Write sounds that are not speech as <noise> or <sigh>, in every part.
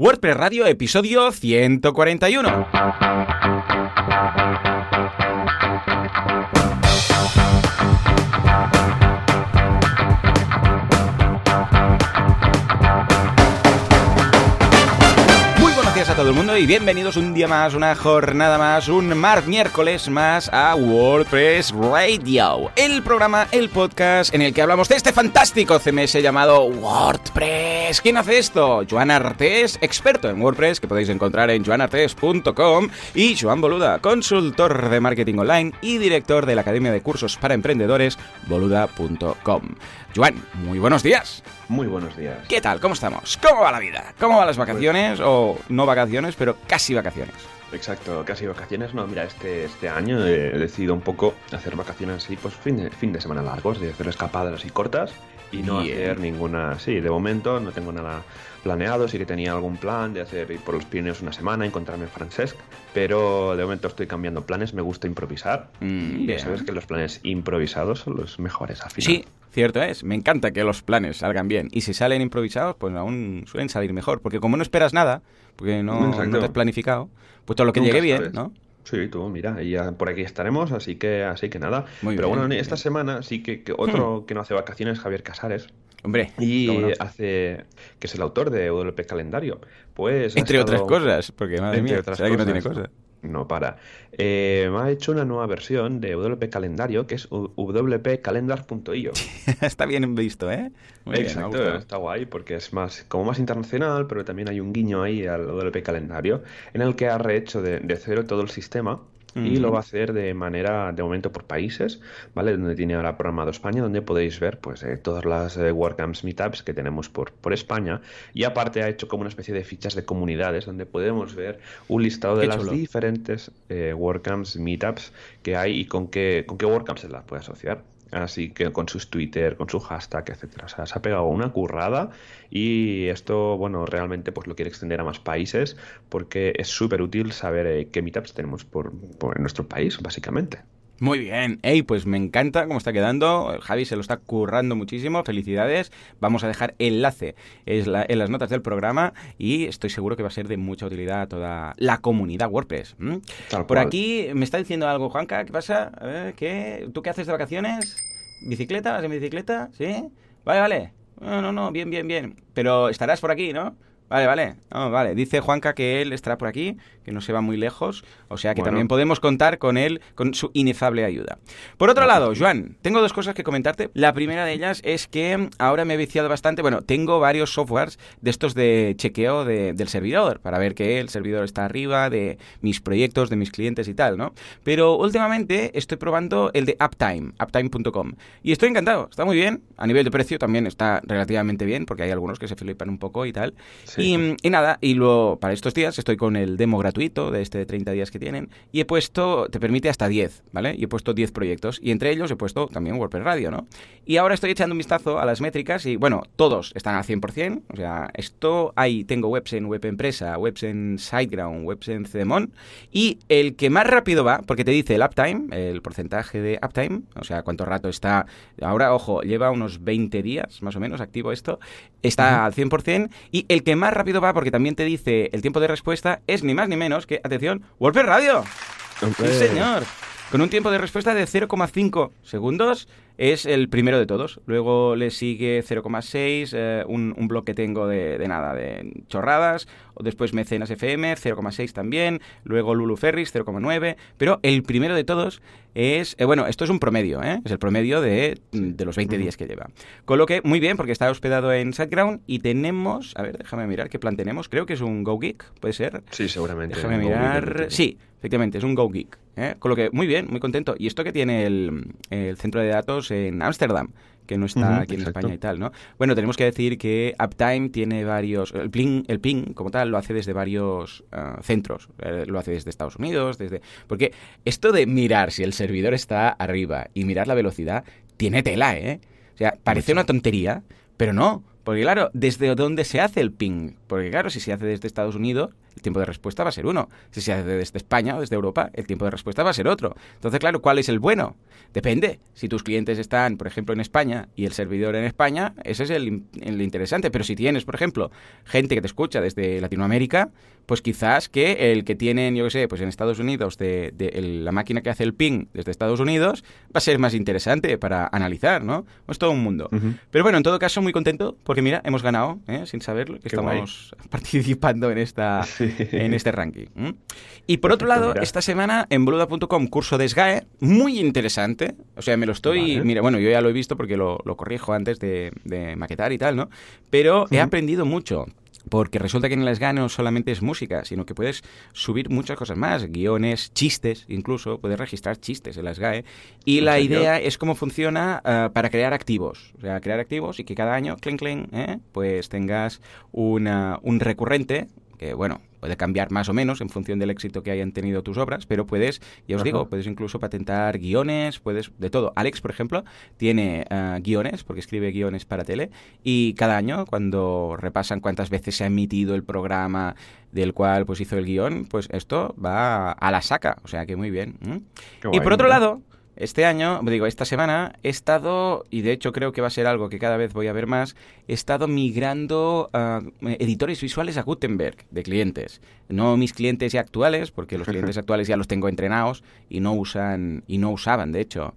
WordPress Radio, episodio 141. El mundo y bienvenidos un día más, una jornada más, un mar miércoles más a WordPress Radio, el programa, el podcast en el que hablamos de este fantástico CMS llamado WordPress. ¿Quién hace esto? Joan Artés, experto en WordPress, que podéis encontrar en joanartés.com, y Joan Boluda, consultor de marketing online y director de la Academia de Cursos para Emprendedores, boluda.com. Joan, muy buenos días. Muy buenos días. ¿Qué tal? ¿Cómo estamos? ¿Cómo va la vida? ¿Cómo van las vacaciones? O no vacaciones, pero casi vacaciones. Exacto, casi vacaciones. No, mira, este, este año he decidido un poco hacer vacaciones así, pues fin de, fin de semana largos, de hacer escapadas así cortas y no Bien. hacer ninguna. Sí, de momento no tengo nada planeado. Sí que tenía algún plan de hacer ir por los Pirineos una semana, encontrarme en Francesc, pero de momento estoy cambiando planes. Me gusta improvisar. Mm, y sabes que los planes improvisados son los mejores al final. Sí, cierto es. Me encanta que los planes salgan bien. Y si salen improvisados, pues aún suelen salir mejor. Porque como no esperas nada, porque no, no te has planificado, pues todo lo que Nunca llegue bien, sabes. ¿no? Sí, tú, mira, y ya por aquí estaremos, así que, así que nada. Muy Pero bien, bueno, esta semana sí que, que otro que no hace vacaciones es Javier Casares. Hombre, Y no. hace, que es el autor de WP Calendario. Pues entre otras cosas, porque madre mía, ¿será que no tiene cosas? No para. Eh, me ha hecho una nueva versión de WP Calendario que es wpcalendar.io. <laughs> Está bien visto, ¿eh? Muy Exacto, está guay porque es más como más internacional, pero también hay un guiño ahí al WP Calendario en el que ha rehecho de, de cero todo el sistema y lo va a hacer de manera, de momento por países, ¿vale? Donde tiene ahora programado España, donde podéis ver pues eh, todas las eh, WordCamps Meetups que tenemos por, por España y aparte ha hecho como una especie de fichas de comunidades donde podemos ver un listado de Qué las chulo. diferentes eh, WordCamps Meetups que hay y con qué, con qué WordCamps se las puede asociar. Así que con sus Twitter, con su hashtag, etcétera. O sea, se ha pegado una currada y esto, bueno, realmente pues lo quiere extender a más países porque es súper útil saber eh, qué meetups tenemos por, por nuestro país, básicamente. Muy bien. Ey, pues me encanta cómo está quedando. Javi se lo está currando muchísimo. Felicidades. Vamos a dejar enlace en las notas del programa y estoy seguro que va a ser de mucha utilidad a toda la comunidad WordPress. Por cual. aquí me está diciendo algo, Juanca. ¿Qué pasa? A ver, ¿qué? ¿Tú qué haces de vacaciones? ¿Bicicleta? ¿Vas en bicicleta? ¿Sí? Vale, vale. No, no, no, bien, bien, bien. Pero estarás por aquí, ¿no? Vale, vale. No, vale. Dice Juanca que él estará por aquí, que no se va muy lejos. O sea que Bueno. también podemos contar con él, con su inefable ayuda. Por otro lado, Joan, tengo dos cosas que comentarte. La primera de ellas es que ahora me he viciado bastante. Bueno, tengo varios softwares de estos de chequeo de- del servidor, para ver que el servidor está arriba, de mis proyectos, de mis clientes y tal, ¿no? Pero últimamente estoy probando el de Uptime, uptime.com. Y estoy encantado, está muy bien. A nivel de precio también está relativamente bien, porque hay algunos que se flipan un poco y tal. Sí. Y, mm, y nada, y luego para estos días estoy con el demo gratuito de este de 30 días que tienen y he puesto, te permite hasta 10, ¿vale? Y he puesto 10 proyectos y entre ellos he puesto también WordPress Radio, ¿no? Y ahora estoy echando un vistazo a las métricas y bueno, todos están al 100%, o sea, esto ahí tengo webs en Web Empresa, webs en SiteGround, webs en Cedemon y el que más rápido va, porque te dice el uptime, el porcentaje de uptime, o sea, cuánto rato está, ahora, ojo, lleva unos 20 días más o menos activo esto, está al 100% y el que más rápido va, porque también te dice el tiempo de respuesta, es ni más ni menos que, atención, WordPress Radio. Sí, señor. Con un tiempo de respuesta de 0,5 segundos es el primero de todos. Luego le sigue 0,6, eh, un, un blog que tengo de, de nada, de chorradas. O Después Mecenas FM, 0,6 también. Luego Lulu Ferris, 0,9. Pero el primero de todos es... eh, bueno, esto es un promedio, ¿eh? Es el promedio de, de los 20 días que lleva. Con lo que, muy bien, porque está hospedado en SiteGround y tenemos... A ver, déjame mirar qué plan tenemos. Creo que es un GoGeek, ¿puede ser? Sí, seguramente. Déjame mirar. Sí, efectivamente, es un Go Geek. ¿Eh? Con lo que, muy bien, muy contento. Y esto que tiene el, el centro de datos en Ámsterdam, que no está aquí en exacto. España y tal, ¿no? Bueno, tenemos que decir que Uptime tiene varios. El ping, el ping como tal, lo hace desde varios ah, centros. Eh, lo hace desde Estados Unidos, desde. Porque esto de mirar si el servidor está arriba y mirar la velocidad, tiene tela, ¿eh? O sea, parece una tontería, pero no. Porque claro, ¿desde dónde se hace el ping? Porque claro, si se hace desde Estados Unidos, el tiempo de respuesta va a ser uno. Si se hace desde España o desde Europa, el tiempo de respuesta va a ser otro. Entonces, claro, ¿cuál es el bueno? Depende. Si tus clientes están, por ejemplo, en España y el servidor en España, ese es el, interesante. Pero si tienes, por ejemplo, gente que te escucha desde Latinoamérica, pues quizás que el que tienen, yo qué sé, pues en Estados Unidos, de, la máquina que hace el ping desde Estados Unidos, va a ser más interesante para analizar, ¿no? Es todo un mundo. Pero bueno, en todo caso, muy contento porque mira, hemos ganado, ¿eh? sin saberlo, que estamos <laughs> participando en esta en este ranking. Y por otro lado, esta semana en boluda.com, curso de SGAE, muy interesante. O sea, me lo estoy. Mira, bueno, yo ya lo he visto porque lo, corrijo antes de, maquetar y tal, ¿no? Pero he aprendido mucho. Porque resulta que en el SGAE no solamente es música, sino que puedes subir muchas cosas más, guiones, chistes, incluso, puedes registrar chistes en la SGAE. Y la idea es cómo funciona ah, para crear activos. O sea, crear activos y que cada año, clink, clink, ¿eh? pues tengas una, un recurrente, que bueno, puede cambiar más o menos en función del éxito que hayan tenido tus obras, pero puedes, ya os digo, puedes incluso patentar guiones, puedes de todo. Alex, por ejemplo, tiene uh, guiones, porque escribe guiones para tele, y cada año, cuando repasan cuántas veces se ha emitido el programa del cual pues hizo el guion, pues esto va a la saca, o sea que muy bien. y por otro lado, este año, digo, esta semana, he estado, y de hecho creo que va a ser algo que cada vez voy a ver más, he estado migrando editores visuales a Gutenberg de clientes. No mis clientes ya actuales, porque los clientes actuales ya los tengo entrenados y no usan, y no usaban, de hecho,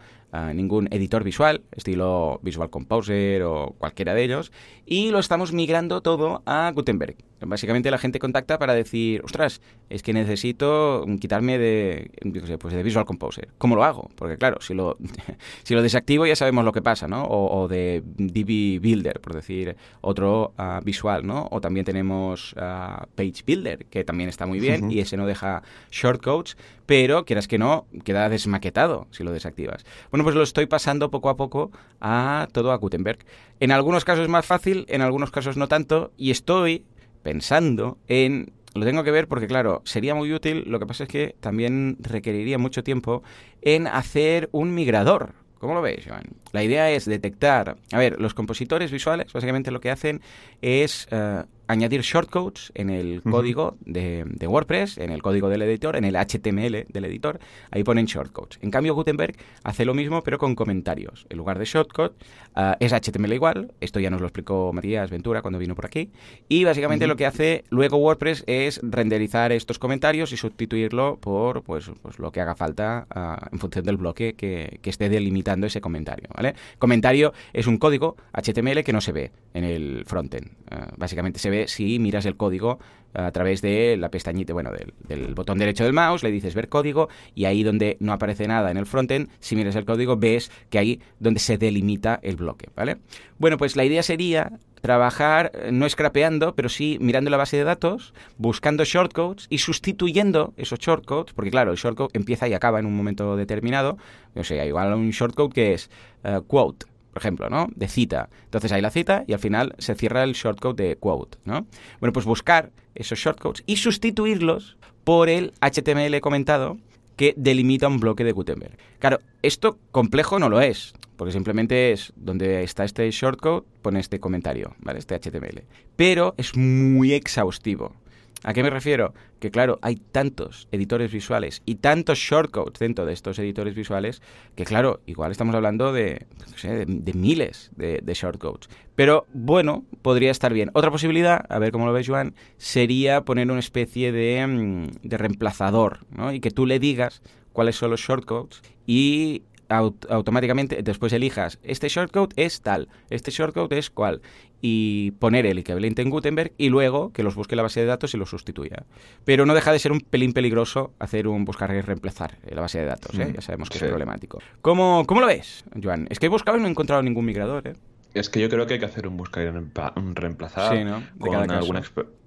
ningún editor visual, estilo Visual Composer o cualquiera de ellos, y lo estamos migrando todo a Gutenberg. Básicamente la gente contacta para decir, ostras, es que necesito quitarme de, pues de Visual Composer. ¿Cómo lo hago? Porque claro, si lo, <laughs> si lo desactivo ya sabemos lo que pasa, ¿no? O, de DB Builder, por decir otro ah, visual, ¿no? O también tenemos ah, Page Builder, que también está muy bien y ese no deja shortcodes, pero quieras que no, queda desmaquetado si lo desactivas. Bueno, pues lo estoy pasando poco a poco a todo a Gutenberg. En algunos casos es más fácil, en algunos casos no tanto, y estoy pensando en lo tengo que ver porque, claro, sería muy útil. Lo que pasa es que también requeriría mucho tiempo en hacer un migrador. ¿Cómo lo veis, Joan? La idea es detectar. A ver, los compositores visuales básicamente lo que hacen es eh, añadir shortcodes en el código de, WordPress, en el código del editor, en el HTML del editor, ahí ponen shortcodes. En cambio, Gutenberg hace lo mismo, pero con comentarios. En lugar de shortcode, ah, es HTML igual, esto ya nos lo explicó Matías Ventura cuando vino por aquí, y básicamente lo que hace luego WordPress es renderizar estos comentarios y sustituirlo por pues, pues lo que haga falta ah, en función del bloque que, que, esté delimitando ese comentario. ¿vale? Comentario es un código HTML que no se ve en el frontend. Ah, básicamente se ve si miras el código a través de la pestañita, bueno, del, botón derecho del mouse, le dices ver código y ahí donde no aparece nada en el frontend, si miras el código ves que ahí donde se delimita el bloque, ¿vale? Bueno, pues la idea sería trabajar eh, no scrapeando, pero sí mirando la base de datos, buscando shortcodes y sustituyendo esos shortcodes, porque claro, el shortcode empieza y acaba en un momento determinado, o sea, igual un shortcode que es eh, quote, por ejemplo, ¿no? De cita. Entonces hay la cita y al final se cierra el shortcode de quote, ¿no? Bueno, pues buscar esos shortcodes y sustituirlos por el HTML comentado que delimita un bloque de Gutenberg. Claro, esto complejo no lo es, porque simplemente es donde está este shortcode, pone este comentario, ¿vale? Este HTML. Pero es muy exhaustivo. ¿A qué me refiero? Que claro, hay tantos editores visuales y tantos shortcodes dentro de estos editores visuales que claro, igual estamos hablando de, de, miles de, de, shortcodes. Pero bueno, podría estar bien. Otra posibilidad, a ver cómo lo ves Joan, sería poner una especie de, mm, de reemplazador, ¿no? Y que tú le digas cuáles son los shortcodes y automáticamente después elijas este shortcode es tal, este shortcode es cual y poner el equivalente en Gutenberg y luego que los busque la base de datos y los sustituya. Pero no deja de ser un pelín peligroso hacer un buscar y reemplazar la base de datos, ¿eh? mm, ya sabemos que es problemático. ¿Cómo, ¿Cómo, lo ves, Joan? Es que he buscado y no he encontrado ningún migrador. ¿eh? Es que yo creo que hay que hacer un buscar y reemplazar sí, ¿no? con alguna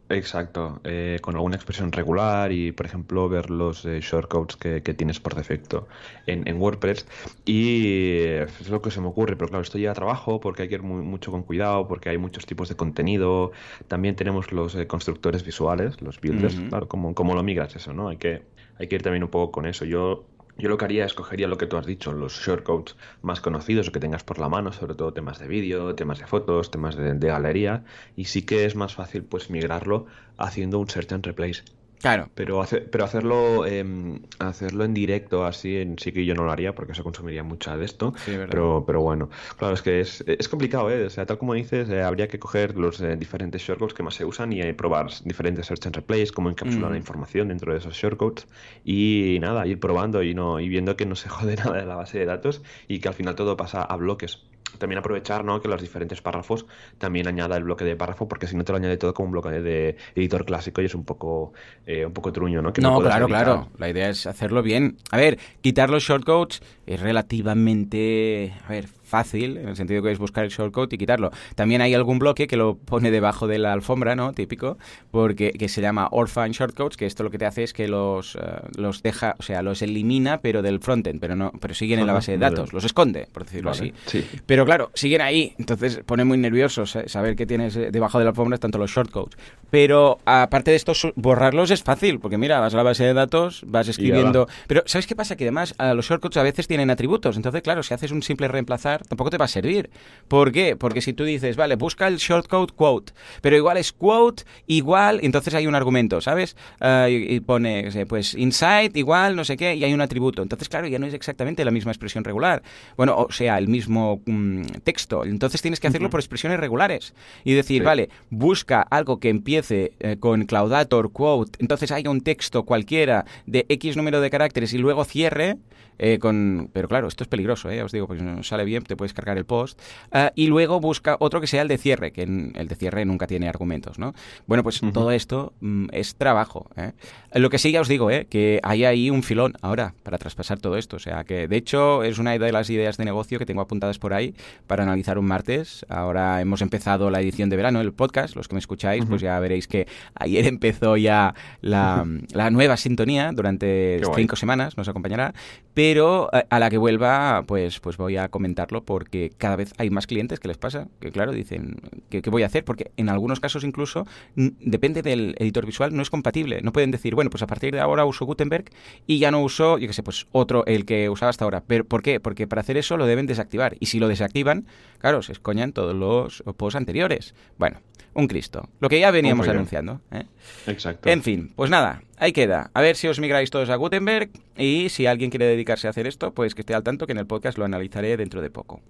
Exacto, eh, con alguna expresión regular y, por ejemplo, ver los eh, shortcodes que, tienes por defecto en, WordPress. Y es lo que se me ocurre, pero claro, esto ya trabajo porque hay que ir mucho con cuidado, porque hay muchos tipos de contenido. También tenemos los eh, constructores visuales, los builders, claro, como, como lo migras eso, ¿no? Hay que, hay que ir también un poco con eso. Yo Yo lo que haría es cogería lo que tú has dicho, los shortcodes más conocidos o que tengas por la mano, sobre todo temas de vídeo, temas de fotos, temas de, de, galería, y sí que es más fácil pues migrarlo haciendo un search and replace. Claro. Pero, pero hacerlo eh, hacerlo en directo así en, sí que yo no lo haría porque eso consumiría mucha de esto. pero, pero bueno, claro, es que es, es complicado, ¿eh? O sea, tal como dices, eh, habría que coger los eh, diferentes shortcodes que más se usan y eh, probar diferentes search and replays, cómo encapsular la mm. información dentro de esos shortcodes y nada, ir probando y, no, y viendo que no se <laughs> jode nada de la base de datos y que al final todo pasa a bloques también aprovechar ¿no? que los diferentes párrafos también añada el bloque de párrafo, porque si no te lo añade todo como un bloque de editor clásico y es un poco, eh, un poco truño, ¿no? no, claro, claro. La idea es hacerlo bien. A ver, quitar los shortcodes es relativamente, a ver, fácil, en el sentido que es buscar el shortcode y quitarlo. También hay algún bloque que lo pone debajo de la alfombra, ¿no? Típico, porque que se llama Orphan Shortcodes, que esto lo que te hace es que los, eh, los deja, o sea, los elimina, pero del frontend, pero no, pero siguen en la base de datos, los esconde, por decirlo así. Pero claro, siguen ahí, entonces pone muy nervioso saber que tienes eh, debajo de la alfombra tanto los shortcodes. Pero aparte de esto, borrarlos es fácil, porque mira, vas a la base de datos, vas escribiendo. Pero ¿sabes qué pasa? Que además a los shortcodes a veces tienen atributos, entonces claro, si haces un simple reemplazar tampoco te va a servir. ¿Por qué? Porque si tú dices, vale, busca el shortcode quote, pero igual es quote, igual, entonces hay un argumento, ¿sabes? Ah, y, pone, pues, insight, igual, no sé qué, y hay un atributo. Entonces, claro, ya no es exactamente la misma expresión regular. Bueno, o sea, el mismo mm, texto. Entonces tienes que hacerlo por expresiones regulares. Y decir, vale, busca algo que empiece eh, con claudator, quote, entonces hay un texto cualquiera de X número de caracteres y luego cierre, eh, con, pero claro, esto es peligroso, eh, os digo, porque no sale bien te puedes cargar el post. Eh, y luego busca otro que sea el de cierre, que el de cierre nunca tiene argumentos, ¿no? Bueno, pues todo esto mm, es trabajo. Lo que sí ya os digo, que hay ahí un filón ahora para traspasar todo esto. O sea, que de hecho es una de las ideas de negocio que tengo apuntadas por ahí para analizar un martes. Ahora hemos empezado la edición de verano, el podcast. Los que me escucháis, pues ya veréis que ayer <laughs> empezó ya la, la nueva sintonía durante cinco semanas, nos acompañará. Pero pero eh, a la que vuelva, pues, pues voy a comentarlo porque cada vez hay más clientes que les pasa, que claro, dicen, ¿qué, voy a hacer? Porque en algunos casos incluso, depende del editor visual, no es compatible. No pueden decir, bueno, pues a partir de ahora uso Gutenberg y ya no uso, yo qué sé, pues otro, el que usaba hasta ahora. ¿Pero por qué? Porque para hacer eso lo deben desactivar. Y si lo desactivan, claro, se escoñan todos los posts anteriores. Bueno, un Cristo. Lo que ya veníamos anunciando. ¿eh? Exacto. En fin, pues nada, ahí queda. A ver si os migráis todos a Gutenberg y si alguien quiere dedicarse a hacer esto, pues que esté al tanto que en el podcast lo analizaré dentro de poco.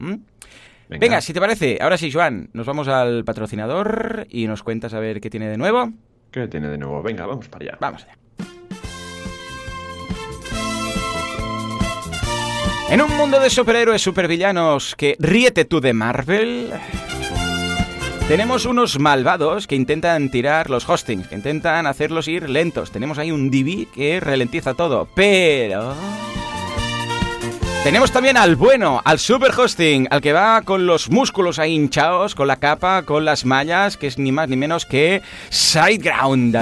Venga. si te parece, ahora sí, Joan, nos vamos al patrocinador y nos cuentas a ver qué tiene de nuevo. ¿Qué tiene de nuevo? Venga, vamos para allá. Vamos allá. En un mundo de superhéroes supervillanos que ríete tú de Marvel, tenemos unos malvados que intentan tirar los hostings, que intentan hacerlos ir lentos. Tenemos ahí un Divi que ralentiza todo, pero... Tenemos también al bueno, al super hosting, al que va con los músculos ahí hinchados, con la capa, con las mallas, que es ni más ni menos que SiteGround.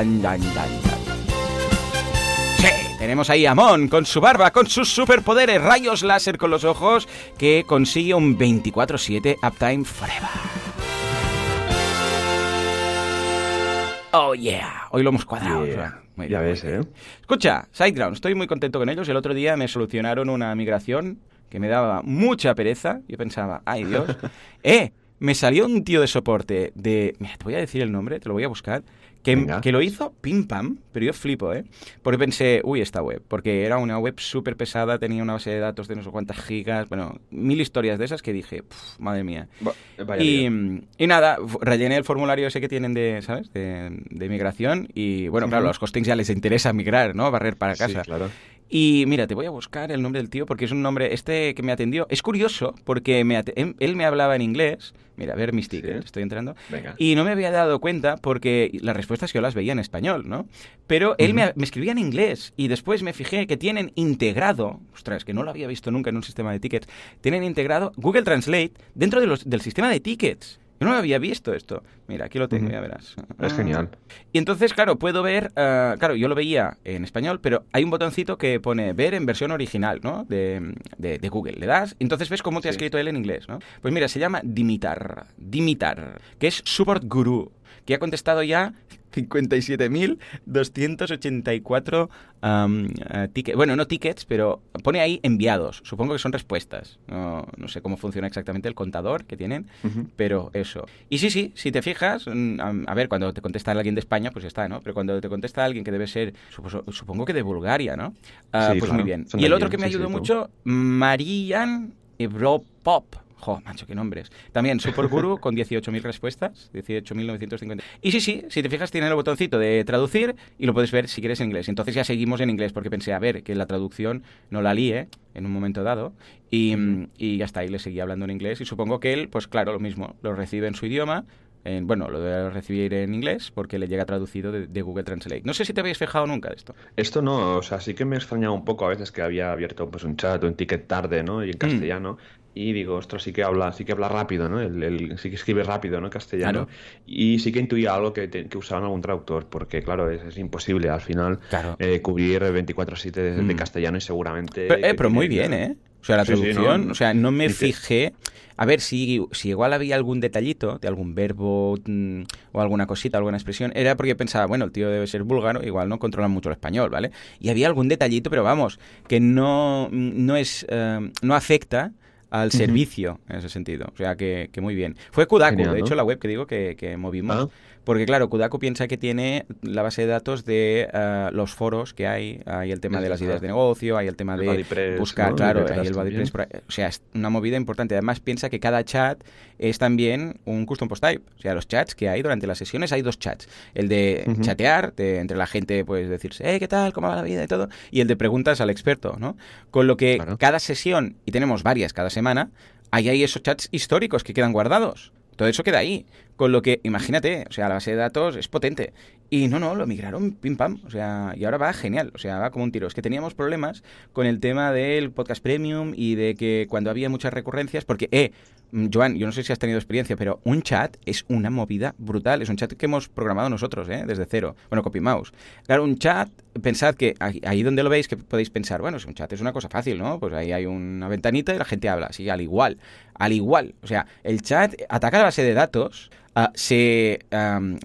Tenemos ahí a Mon con su barba, con sus superpoderes, rayos láser con los ojos, que consigue un 24-7 Uptime Forever. Oh yeah, hoy lo hemos cuadrado. ya ves, ¿eh? Escucha, SiteGround, estoy muy contento con ellos. El otro día me solucionaron una migración que me daba mucha pereza. Yo pensaba, ay Dios. <laughs> ¡Eh! Me salió un tío de soporte de... Mira, te voy a decir el nombre, te lo voy a buscar. Que, lo hizo pim pam, pero yo flipo, ¿eh? Porque pensé, uy, esta web, porque era una web súper pesada, tenía una base de datos de no sé cuántas gigas, bueno, mil historias de esas que dije, madre mía. y, y, nada, rellené el formulario ese que tienen de, ¿sabes? De, migración y, bueno, claro, a los costings ya les interesa migrar, ¿no? Barrer para casa. Sí, claro. Y mira, te voy a buscar el nombre del tío porque es un nombre, este que me atendió, es curioso porque em, él me hablaba en inglés. Mira, a ver mis tickets, estoy entrando. Y no me había dado cuenta porque las respuestas yo las veía en español, ¿no? Pero él me, escribía en inglés y después me fijé que tienen integrado, ostras, que no lo había visto nunca en un sistema de tickets, tienen integrado Google Translate dentro de los, del sistema de tickets. Yo no había visto esto. Mira, aquí lo tengo, ya verás. Es genial. Y entonces, claro, puedo ver, eh, claro, yo lo veía en español, pero hay un botoncito que pone ver en versión original, ¿no? De, de, Google. Le das, entonces ves cómo te ha escrito él en inglés, ¿no? Pues mira, se llama Dimitar. Dimitar, que es Support Guru. que ha contestado ya 57.284 uh, tickets. Bueno, no tickets, pero pone ahí enviados. Supongo que son respuestas. No, no sé cómo funciona exactamente el contador que tienen, pero eso. Y sí, sí, si te fijas, mm, a, ver, cuando te contesta alguien de España, pues está, ¿no? Pero cuando te contesta alguien que debe ser, supongo que de Bulgaria, ¿no? Uh, pues muy bien. y el otro que me ayudó mucho, Marian Pop Jo, macho, qué nombres. También Superguru <laughs> con 18.000 respuestas, 18.950. Y sí, sí, si te fijas tiene el botoncito de traducir y lo puedes ver si quieres en inglés. Entonces ya seguimos en inglés porque pensé, a ver, que la traducción no la líe en un momento dado y, y ya está, y le seguí hablando en inglés y supongo que él, pues claro, lo mismo, lo recibe en su idioma, bueno, lo debe recibir en inglés porque le llega traducido de, Google Translate. No sé si te habéis fijado nunca de esto. Esto no, o sea, sí que me he extrañado un poco a veces que había abierto pues un chat o un ticket tarde, ¿no? Y en mm. Y digo, ostras, sí que habla, sí que habla rápido, ¿no? El, sí que escribe rápido, ¿no? Castellano. Y sí que intuía algo que, que usaban algún traductor, porque claro, es, imposible al final eh, cubrir 24-7 de, mm. castellano y seguramente... Pero, eh, muy bien, ¿eh? O sea, la traducción, o sea, no me fijé... A ver, si, si igual había algún detallito de algún verbo mm, o alguna cosita, alguna expresión, era porque pensaba, bueno, el tío debe ser búlgaro, igual no controla mucho el español, ¿vale? Y había algún detallito, pero vamos, que no, no es, eh, no afecta al servicio en ese sentido. O sea, que, que muy bien. Fue Kudaku, de hecho, la web que digo que, que movimos. Ah. Porque claro, Kudaku piensa que tiene la base de datos de eh, los foros que hay, hay el tema de las ideas de negocio, hay el tema de buscar, claro, hay el BuddyPress, o sea, es una movida importante. Además piensa que cada chat es también un custom post type, o sea, los chats que hay durante las sesiones hay dos chats, el de chatear, de, entre la gente pues decirse, eh, ¿qué tal? ¿Cómo va la vida? y todo, y el de preguntas al experto, ¿no? Con lo que cada sesión, y tenemos varias cada semana, hay ahí esos chats históricos que quedan guardados. Todo eso queda ahí. Con lo que, imagínate, o sea, la base de datos es potente. Y no, no, lo migraron pim pam. O sea, y ahora va genial. O sea, va como un tiro. Es que teníamos problemas con el tema del podcast premium y de que cuando había muchas recurrencias, porque, eh, Mm, Joan, yo no sé si has tenido experiencia, pero un chat es una movida brutal. Es un chat que hemos programado nosotros, ¿eh? desde cero. Bueno, copy mouse. Claro, un chat, pensad que ahí donde lo veis, que podéis pensar, bueno, si un chat es una cosa fácil, ¿no? Pues ahí hay una ventanita y la gente habla. Sí, al igual. Al igual. O sea, el chat ataca la base de datos. Uh, se,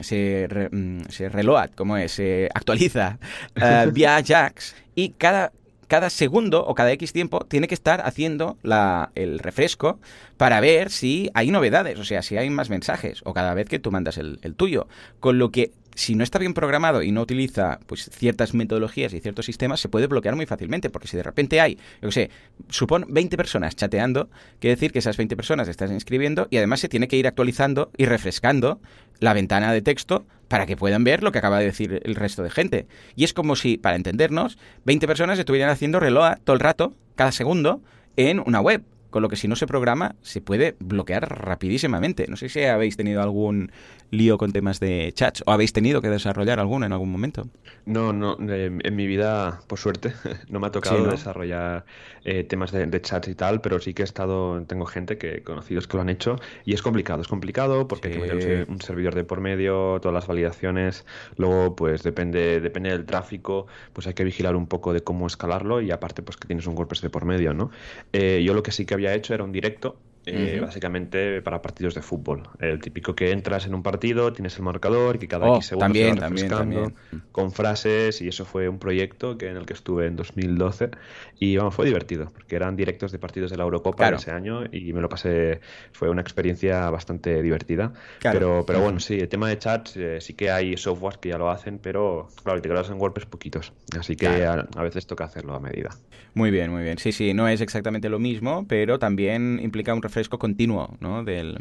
se, mm, se reload, como es, se actualiza uh, <laughs> vía Ajax y cada, cada segundo o cada X tiempo tiene que estar haciendo la, el refresco para ver si hay novedades, o sea, si hay más mensajes, o cada vez que tú mandas el, el tuyo. Con lo que si no está bien programado y no utiliza pues ciertas metodologías y ciertos sistemas, se puede bloquear muy fácilmente, porque si de repente hay, yo qué sé, supón 20 personas chateando, quiere decir que esas 20 personas están inscribiendo y además se tiene que ir actualizando y refrescando la ventana de texto para que puedan ver lo que acaba de decir el resto de gente. Y es como si, para entendernos, 20 personas estuvieran haciendo reloj todo el rato, cada segundo, en una web. Con lo que si no se programa, se puede bloquear rapidísimamente. No sé si habéis tenido algún lío con temas de chats o habéis tenido que desarrollar alguno en algún momento. No, no, en mi vida, por suerte, <laughs> no me ha tocado desarrollar eh, temas de, chats y tal, pero sí que he estado, tengo gente que conocidos que lo han hecho y es complicado, es complicado porque hay que meter un, servidor de por medio, todas las validaciones, luego pues depende, depende del tráfico, pues hay que vigilar un poco de cómo escalarlo y aparte pues que tienes un WordPress de por medio, ¿no? Eh, yo lo que sí que había hecho era un directo eh, básicamente para partidos de fútbol. El típico que entras en un partido, tienes el marcador y que cada oh, X segundos también, se va refrescando con frases y eso fue un proyecto que en el que estuve en 2012 y vamos, fue divertido porque eran directos de partidos de la Eurocopa ese año y me lo pasé, fue una experiencia bastante divertida. Pero, pero bueno, sí, el tema de chats eh, sí que hay softwares que ya lo hacen, pero claro, te quedas en WordPress poquitos, así que a, a veces toca hacerlo a medida. Muy bien, muy bien. Sí, sí, no es exactamente lo mismo, pero también implica un refresco continuo ¿no? del,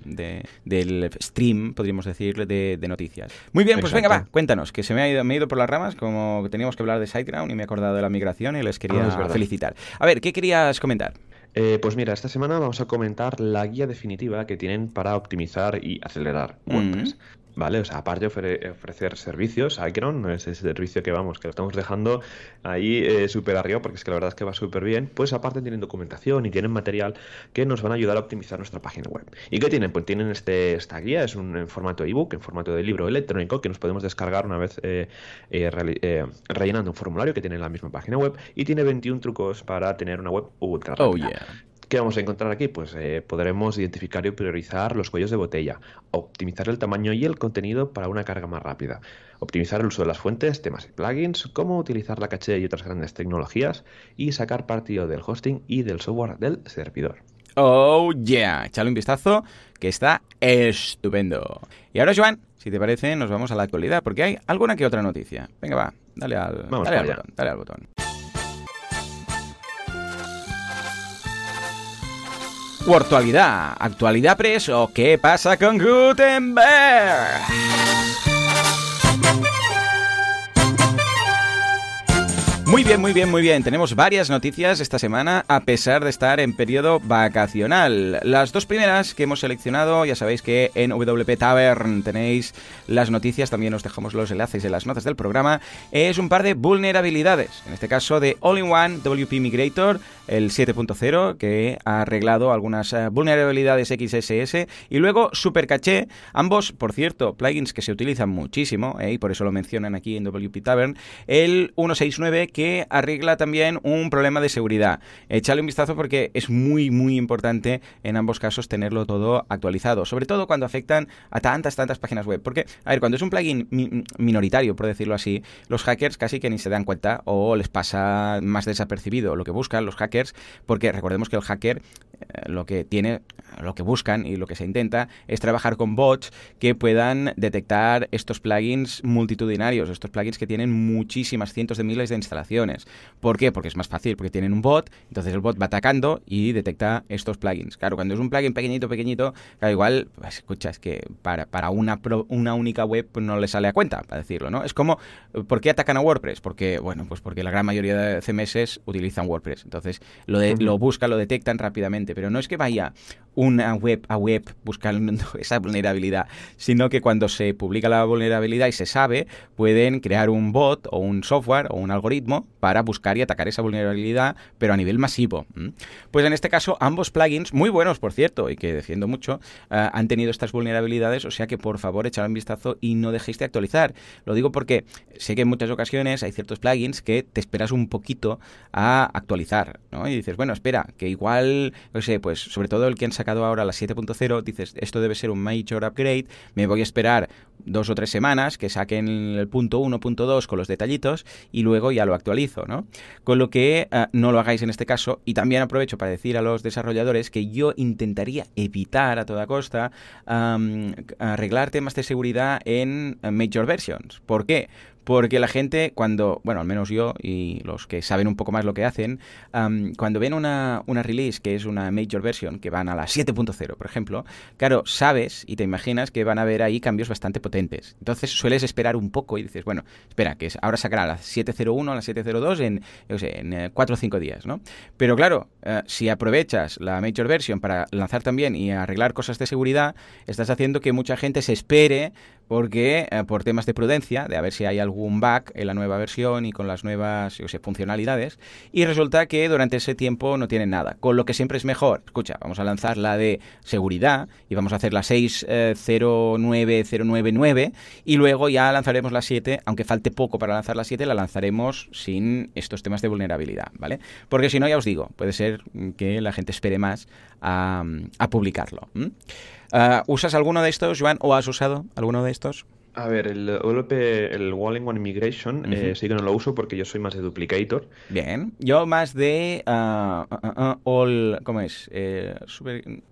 del stream, podríamos decir, de, noticias. Muy bien, pues venga, va, cuéntanos, que se me ha, ido, me ido por las ramas, como teníamos que hablar de SiteGround y me he acordado de la migración y les quería ah, felicitar. A ver, ¿qué querías comentar? Eh, pues mira, esta semana vamos a comentar la guía definitiva que tienen para optimizar y acelerar WordPress. ¿Vale? O sea, aparte de ofrecer servicios, Icron, ese servicio que vamos, que lo estamos dejando ahí eh, súper arriba, porque es que la verdad es que va súper bien, pues aparte tienen documentación y tienen material que nos van a ayudar a optimizar nuestra página web. ¿Y qué tienen? Pues tienen este, esta guía, es un en formato ebook, en formato de libro electrónico, que nos podemos descargar una vez eh, eh, rellenando un formulario que tiene en la misma página web, y tiene 21 trucos para tener una web ultra oh, rápida. ¿Qué vamos a encontrar aquí? Pues eh, podremos identificar y priorizar los cuellos de botella, optimizar el tamaño y el contenido para una carga más rápida, optimizar el uso de las fuentes, temas y plugins, cómo utilizar la caché y otras grandes tecnologías y sacar partido del hosting y del software del servidor. Oh yeah, echale un vistazo que está estupendo. Y ahora, Joan, si te parece, nos vamos a la actualidad, porque hay alguna que otra noticia. Venga, va, dale al, dale al botón, dale al botón. Actualidad, actualidad press o qué pasa con Gutenberg. Muy bien, muy bien, muy bien. Tenemos varias noticias esta semana a pesar de estar en periodo vacacional. Las dos primeras que hemos seleccionado, ya sabéis que en WP Tavern tenéis las noticias, también os dejamos los enlaces en las notas del programa, es un par de vulnerabilidades. En este caso de All-in-One WP Migrator, el 7.0, que ha arreglado algunas eh, vulnerabilidades XSS, y luego Super Caché, ambos, por cierto, plugins que se utilizan muchísimo, eh, y por eso lo mencionan aquí en WP Tavern, el 169 que arregla también un problema de seguridad. Echale un vistazo porque es muy, muy importante en ambos casos tenerlo todo actualizado, sobre todo cuando afectan a tantas, tantas páginas web. Porque, a ver, cuando es un plugin minoritario, por decirlo así, los hackers casi que ni se dan cuenta o les pasa más desapercibido lo que buscan los hackers, porque recordemos que el hacker lo que tiene, lo que buscan y lo que se intenta es trabajar con bots que puedan detectar estos plugins multitudinarios, estos plugins que tienen muchísimas cientos de miles de instalaciones ¿Por qué? Porque es más fácil, porque tienen un bot, entonces el bot va atacando y detecta estos plugins. Claro, cuando es un plugin pequeñito, pequeñito, claro, igual, pues, escucha, es que para, para una, una única web pues, no le sale a cuenta, para decirlo, ¿no? Es como, ¿por qué atacan a WordPress? Porque, bueno, pues porque la gran mayoría de CMS utilizan WordPress. Entonces, lo, de, lo buscan, lo detectan rápidamente, pero no es que vaya una web a web buscando <laughs> esa vulnerabilidad, sino que cuando se publica la vulnerabilidad y se sabe, pueden crear un bot o un software o un algoritmo para buscar y atacar esa vulnerabilidad, pero a nivel masivo. Pues en este caso, ambos plugins, muy buenos por cierto, y que defiendo mucho, eh, han tenido estas vulnerabilidades, o sea que por favor echad un vistazo y no dejéis de actualizar. Lo digo porque sé que en muchas ocasiones hay ciertos plugins que te esperas un poquito a actualizar, ¿no? Y dices, bueno, espera, que igual, no sé, pues sobre todo el que han sacado ahora la 7.0, dices, esto debe ser un major upgrade, me voy a esperar dos o tres semanas que saquen el punto 1, punto 2 con los detallitos y luego ya lo actualizo, ¿no? Con lo que eh, no lo hagáis en este caso y también aprovecho para decir a los desarrolladores que yo intentaría evitar a toda costa arreglar temas de seguridad en major versions. ¿Por qué? Porque la gente, cuando, bueno, al menos yo y los que saben un poco más lo que hacen, cuando ven una, una, release que es una major version, que van a la 7.0, por ejemplo, claro, sabes y te imaginas que van a haber ahí cambios bastante potentes. Entonces sueles esperar un poco y dices, bueno, espera, que ahora sacará la 7.01, la 7.02 en, yo sé, en 4 eh, o 5 días, ¿no? Pero claro, eh, si aprovechas la major version para lanzar también y arreglar cosas de seguridad, estás haciendo que mucha gente se espere porque eh, por temas de prudencia, de a ver si hay algún bug en la nueva versión y con las nuevas funcionalidades, y resulta que durante ese tiempo no tienen nada, con lo que siempre es mejor, escucha, vamos a lanzar la de seguridad y vamos a hacer la 609099 eh, y luego ya lanzaremos la 7, aunque falte poco para lanzar la 7, la lanzaremos sin estos temas de vulnerabilidad, ¿vale? Porque si no, ya os digo, puede ser que la gente espere más a, publicarlo. Ah, ¿Usas alguno de estos, Joan, o has usado alguno de estos? A ver, el WP, el One Immigration, eh, sí que no lo uso porque yo soy más de Duplicator. Bien. Yo más de uh, All, ¿cómo es? Eh,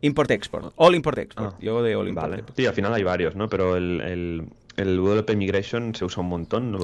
import Export. All Import Export. Ah, yo de All Import. Vale. Sí, al final hay varios, ¿no? Pero el el WP Migration se usa un montón.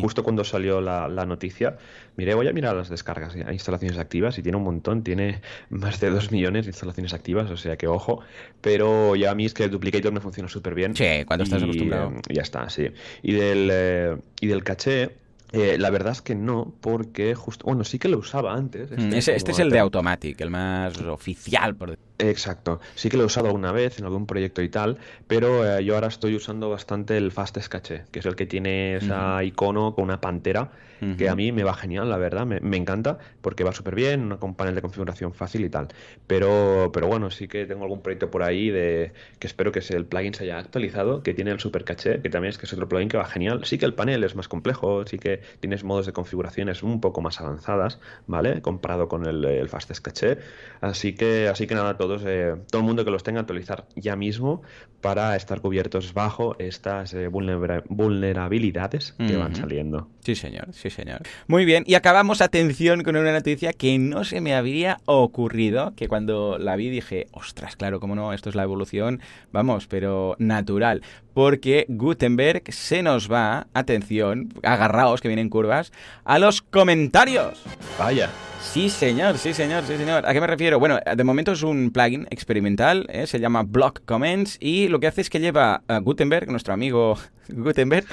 justo cuando salió la, noticia, miré, voy a mirar las descargas e instalaciones activas y tiene un montón. Tiene más de 2 millones de instalaciones activas, o sea que ojo. Pero ya a mí es que el Duplicator me funciona súper bien. Sí, cuando estás acostumbrado. Eh, ya está, sí. Y del, eh, y del caché. Eh, la verdad es que no, porque justo. Bueno, sí que lo usaba antes. Este, mm, este es el de Automatic, el más oficial, por Exacto. Sí que lo he usado alguna vez en algún proyecto y tal, pero eh, yo ahora estoy usando bastante el Fast Cache, que es el que tiene ese icono con una pantera, que a mí me va genial, la verdad, me, encanta, porque va súper bien, con panel de configuración fácil y tal. Pero, pero bueno, sí que tengo algún proyecto por ahí de que espero que el plugin se haya actualizado, que tiene el Super Cache, que también es que es otro plugin que va genial. Sí que el panel es más complejo, sí que tienes modos de configuraciones un poco más avanzadas, ¿vale? Comparado con el, el Fast Cache. Así que, así que nada, todo eh, todo el mundo que los tenga, actualizar ya mismo para estar cubiertos bajo estas eh, vulnerabilidades que van saliendo. Sí, señor, sí, señor. Muy bien, y acabamos, atención, con una noticia que no se me habría ocurrido, que cuando la vi dije, ostras, claro, cómo no, esto es la evolución, vamos, pero natural, porque Gutenberg se nos va, atención, agarraos que vienen curvas, a los comentarios. Vaya. Sí, señor, sí, señor, sí, señor. ¿A qué me refiero? Bueno, de momento es un plugin experimental, ¿eh? se llama Block Comments y lo que hace es que lleva a Gutenberg, nuestro amigo <laughs> Gutenberg,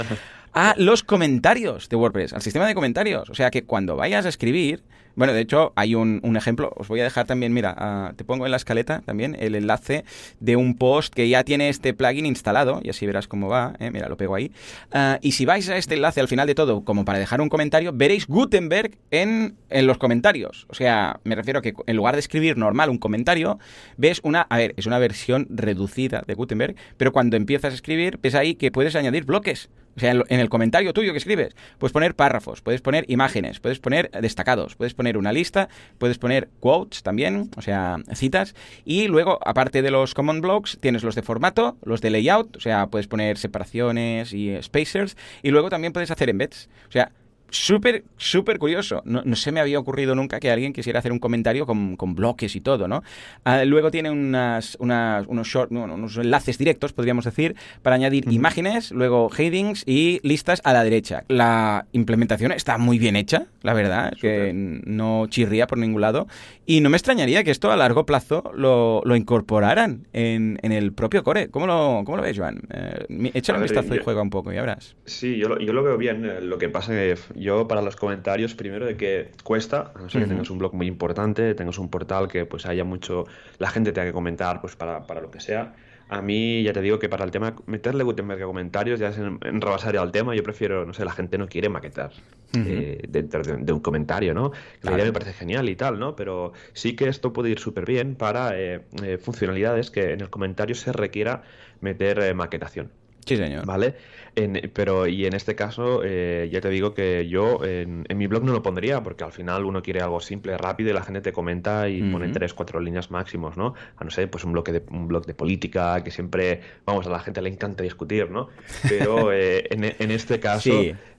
a los comentarios de WordPress, al sistema de comentarios. O sea que cuando vayas a escribir, bueno, de hecho, hay un, ejemplo. Os voy a dejar también, mira, ah, te pongo en la escaleta también el enlace de un post que ya tiene este plugin instalado y así verás cómo va. ¿eh? Mira, lo pego ahí. Ah, y si vais a este enlace al final de todo, como para dejar un comentario, veréis Gutenberg en, en los comentarios. O sea, me refiero a que en lugar de escribir normal un comentario, ves una. A ver, es una versión reducida de Gutenberg, pero cuando empiezas a escribir, ves ahí que puedes añadir bloques. O sea, en el comentario tuyo que escribes, puedes poner párrafos, puedes poner imágenes, puedes poner destacados, puedes poner una lista, puedes poner quotes también, o sea, citas. Y luego, aparte de los common blocks, tienes los de formato, los de layout, o sea, puedes poner separaciones y spacers. Y luego también puedes hacer embeds. O sea, súper, súper curioso. No, se me había ocurrido nunca que alguien quisiera hacer un comentario con, bloques y todo, ¿no? Ah, luego tiene unas, unos, short, unos enlaces directos, podríamos decir, para añadir imágenes, luego headings y listas a la derecha. La implementación está muy bien hecha, la verdad, que no chirría por ningún lado. Y no me extrañaría que esto a largo plazo lo, incorporaran en, el propio core. ¿Cómo lo, cómo lo ves, Joan? Eh, échale un vistazo y juega un poco, ya verás. Sí, yo lo, yo lo veo bien. Eh, lo que pasa es que yo para los comentarios, primero de que cuesta, a no ser que tengas un blog muy importante, tengas un portal que pues haya mucho, la gente tenga que comentar pues para, para lo que sea. A mí ya te digo que para el tema, meterle Gutenberg a comentarios ya es en, rebasar al tema. Yo prefiero, no sé, la gente no quiere maquetar eh, dentro de, un comentario, ¿no? La idea me parece genial y tal, ¿no? Pero sí que esto puede ir súper bien para eh, eh, funcionalidades que en el comentario se requiera meter maquetación. Sí, señor. ¿Vale? pero, y en este caso, eh, ya te digo que yo en, mi blog no lo pondría, porque al final uno quiere algo simple, rápido, y la gente te comenta y pone tres, cuatro líneas máximos, ¿no? A no ser, pues un bloque de, un blog de política, que siempre, vamos, a la gente le encanta discutir, ¿no? Pero <laughs> eh, en, este caso,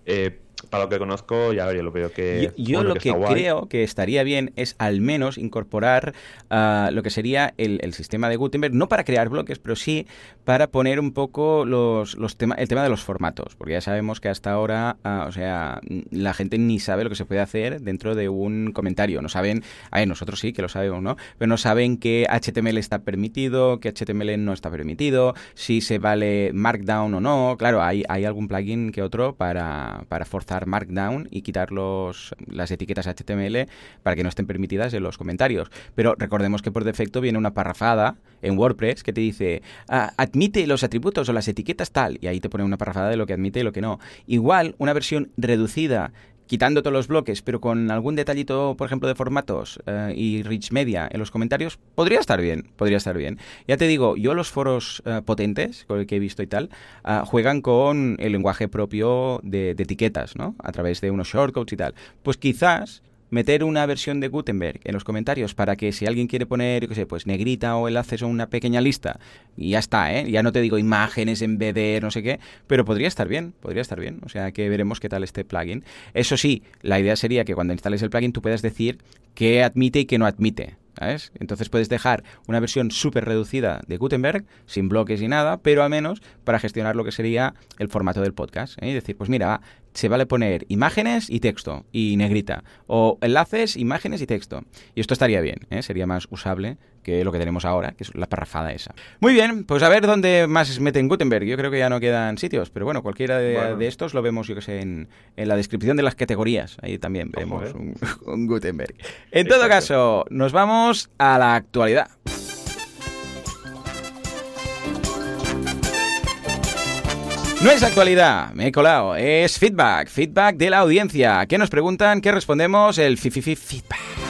eh, para lo que conozco, ya, lo veo que. Yo, lo que, creo que estaría bien es al menos incorporar ah, lo que sería el, sistema de Gutenberg, no para crear bloques, pero sí para poner un poco los, los tema, el tema de los formatos, porque ya sabemos que hasta ahora, ah, o sea, la gente ni sabe lo que se puede hacer dentro de un comentario. No saben, a ver, nosotros sí que lo sabemos, ¿no? Pero no saben que HTML está permitido, que HTML no está permitido, si se vale Markdown o no. Claro, hay, hay algún plugin que otro para, para forzar Markdown y quitar los, las etiquetas HTML para que no estén permitidas en los comentarios. Pero recordemos que por defecto viene una parrafada en WordPress que te dice ah, admite los atributos o las etiquetas tal y ahí te pone una parrafada de lo que admite y lo que no. Igual una versión reducida quitando todos los bloques, pero con algún detallito, por ejemplo, de formatos eh, y rich media en los comentarios, podría estar bien, podría estar bien. Ya te digo, yo los foros eh, potentes, con el que he visto y tal, ah, juegan con el lenguaje propio de, de, etiquetas, ¿no? A través de unos shortcodes y tal. Pues quizás meter una versión de Gutenberg en los comentarios para que si alguien quiere poner, yo qué sé, pues negrita o enlaces o una pequeña lista, y ya está, ¿eh? Ya no te digo imágenes, en de no sé qué, pero podría estar bien, podría estar bien. O sea que veremos qué tal este plugin. Eso sí, la idea sería que cuando instales el plugin tú puedas decir qué admite y qué no admite. ¿Sabes? Entonces puedes dejar una versión súper reducida de Gutenberg, sin bloques y nada, pero al menos para gestionar lo que sería el formato del podcast. ¿eh? Y decir, pues mira, se vale poner imágenes y texto y negrita, o enlaces, imágenes y texto. Y esto estaría bien, ¿eh? sería más usable que lo que tenemos ahora, que es la parrafada esa. Muy bien, pues a ver dónde más meten Gutenberg. Yo creo que ya no quedan sitios, pero bueno, cualquiera de, estos lo vemos, yo que sé, en, en, la descripción de las categorías. Ahí también vemos eh. <laughs> un, Gutenberg. En todo caso, nos vamos a la actualidad. No es actualidad, me he colado, es feedback, feedback de la audiencia. ¿Qué nos preguntan? ¿Qué respondemos? El fi, feedback.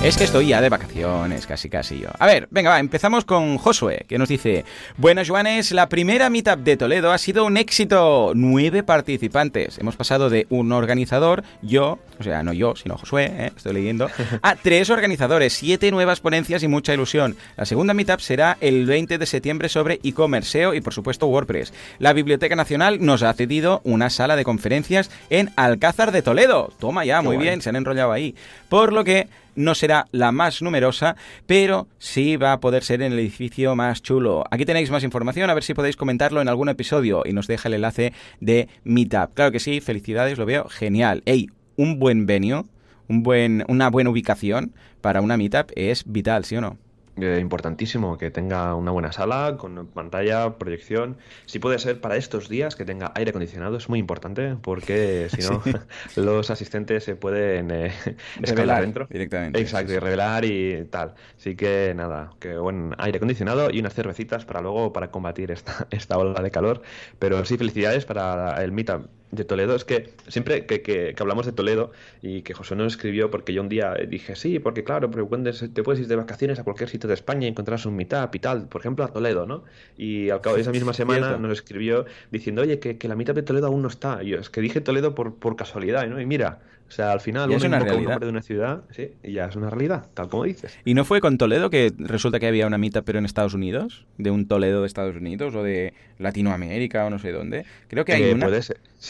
Es que estoy ya de vacaciones, casi casi yo. A ver, venga, va, empezamos con Josué, que nos dice, Buenas Juanes, la primera meetup de Toledo ha sido un éxito. Nueve participantes. Hemos pasado de un organizador, yo, o sea, no yo, sino Josué, ¿eh? estoy leyendo, <laughs> a tres organizadores, siete nuevas ponencias y mucha ilusión. La segunda meetup será el 20 de septiembre sobre e-commerce, SEO y por supuesto WordPress. La Biblioteca Nacional nos ha cedido una sala de conferencias en Alcázar de Toledo. Toma ya, muy bien, se han enrollado ahí. Por lo que no será la más numerosa, pero sí va a poder ser en el edificio más chulo. Aquí tenéis más información, a ver si podéis comentarlo en algún episodio y nos deja el enlace de Meetup. Claro que sí, felicidades, lo veo genial. Ey, un buen venio, un buen, una buena ubicación para una Meetup es vital, ¿sí o no? Eh, importantísimo que tenga una buena sala con pantalla, proyección. Si puede ser para estos días que tenga aire acondicionado, es muy importante porque <laughs> si no, <laughs> los asistentes se pueden eh, revelar dentro. Directamente. Exacto, y revelar y tal. Así que nada, que buen aire acondicionado y unas cervecitas para luego para combatir esta, <laughs> esta ola de calor. Pero sí, felicidades para el Meetup de Toledo es que siempre que, que, hablamos de Toledo y que José nos escribió porque yo un día dije sí, porque claro, pero te puedes ir de vacaciones a cualquier sitio de España y encontrarás un meetup y tal, por ejemplo a Toledo, ¿no? Y al cabo de esa misma <laughs> semana nos escribió diciendo, oye, que, que la mitad de Toledo aún no está. Y yo es que dije Toledo por, por casualidad, ¿no? Y mira, o sea, al final, es una realidad. nombre de una ciudad, sí, y ya es una realidad, tal como dices. ¿Y no fue con Toledo que resulta que había una mitad pero en Estados Unidos? ¿De un Toledo de Estados Unidos o de Latinoamérica o no sé dónde? Creo que hay eh, una.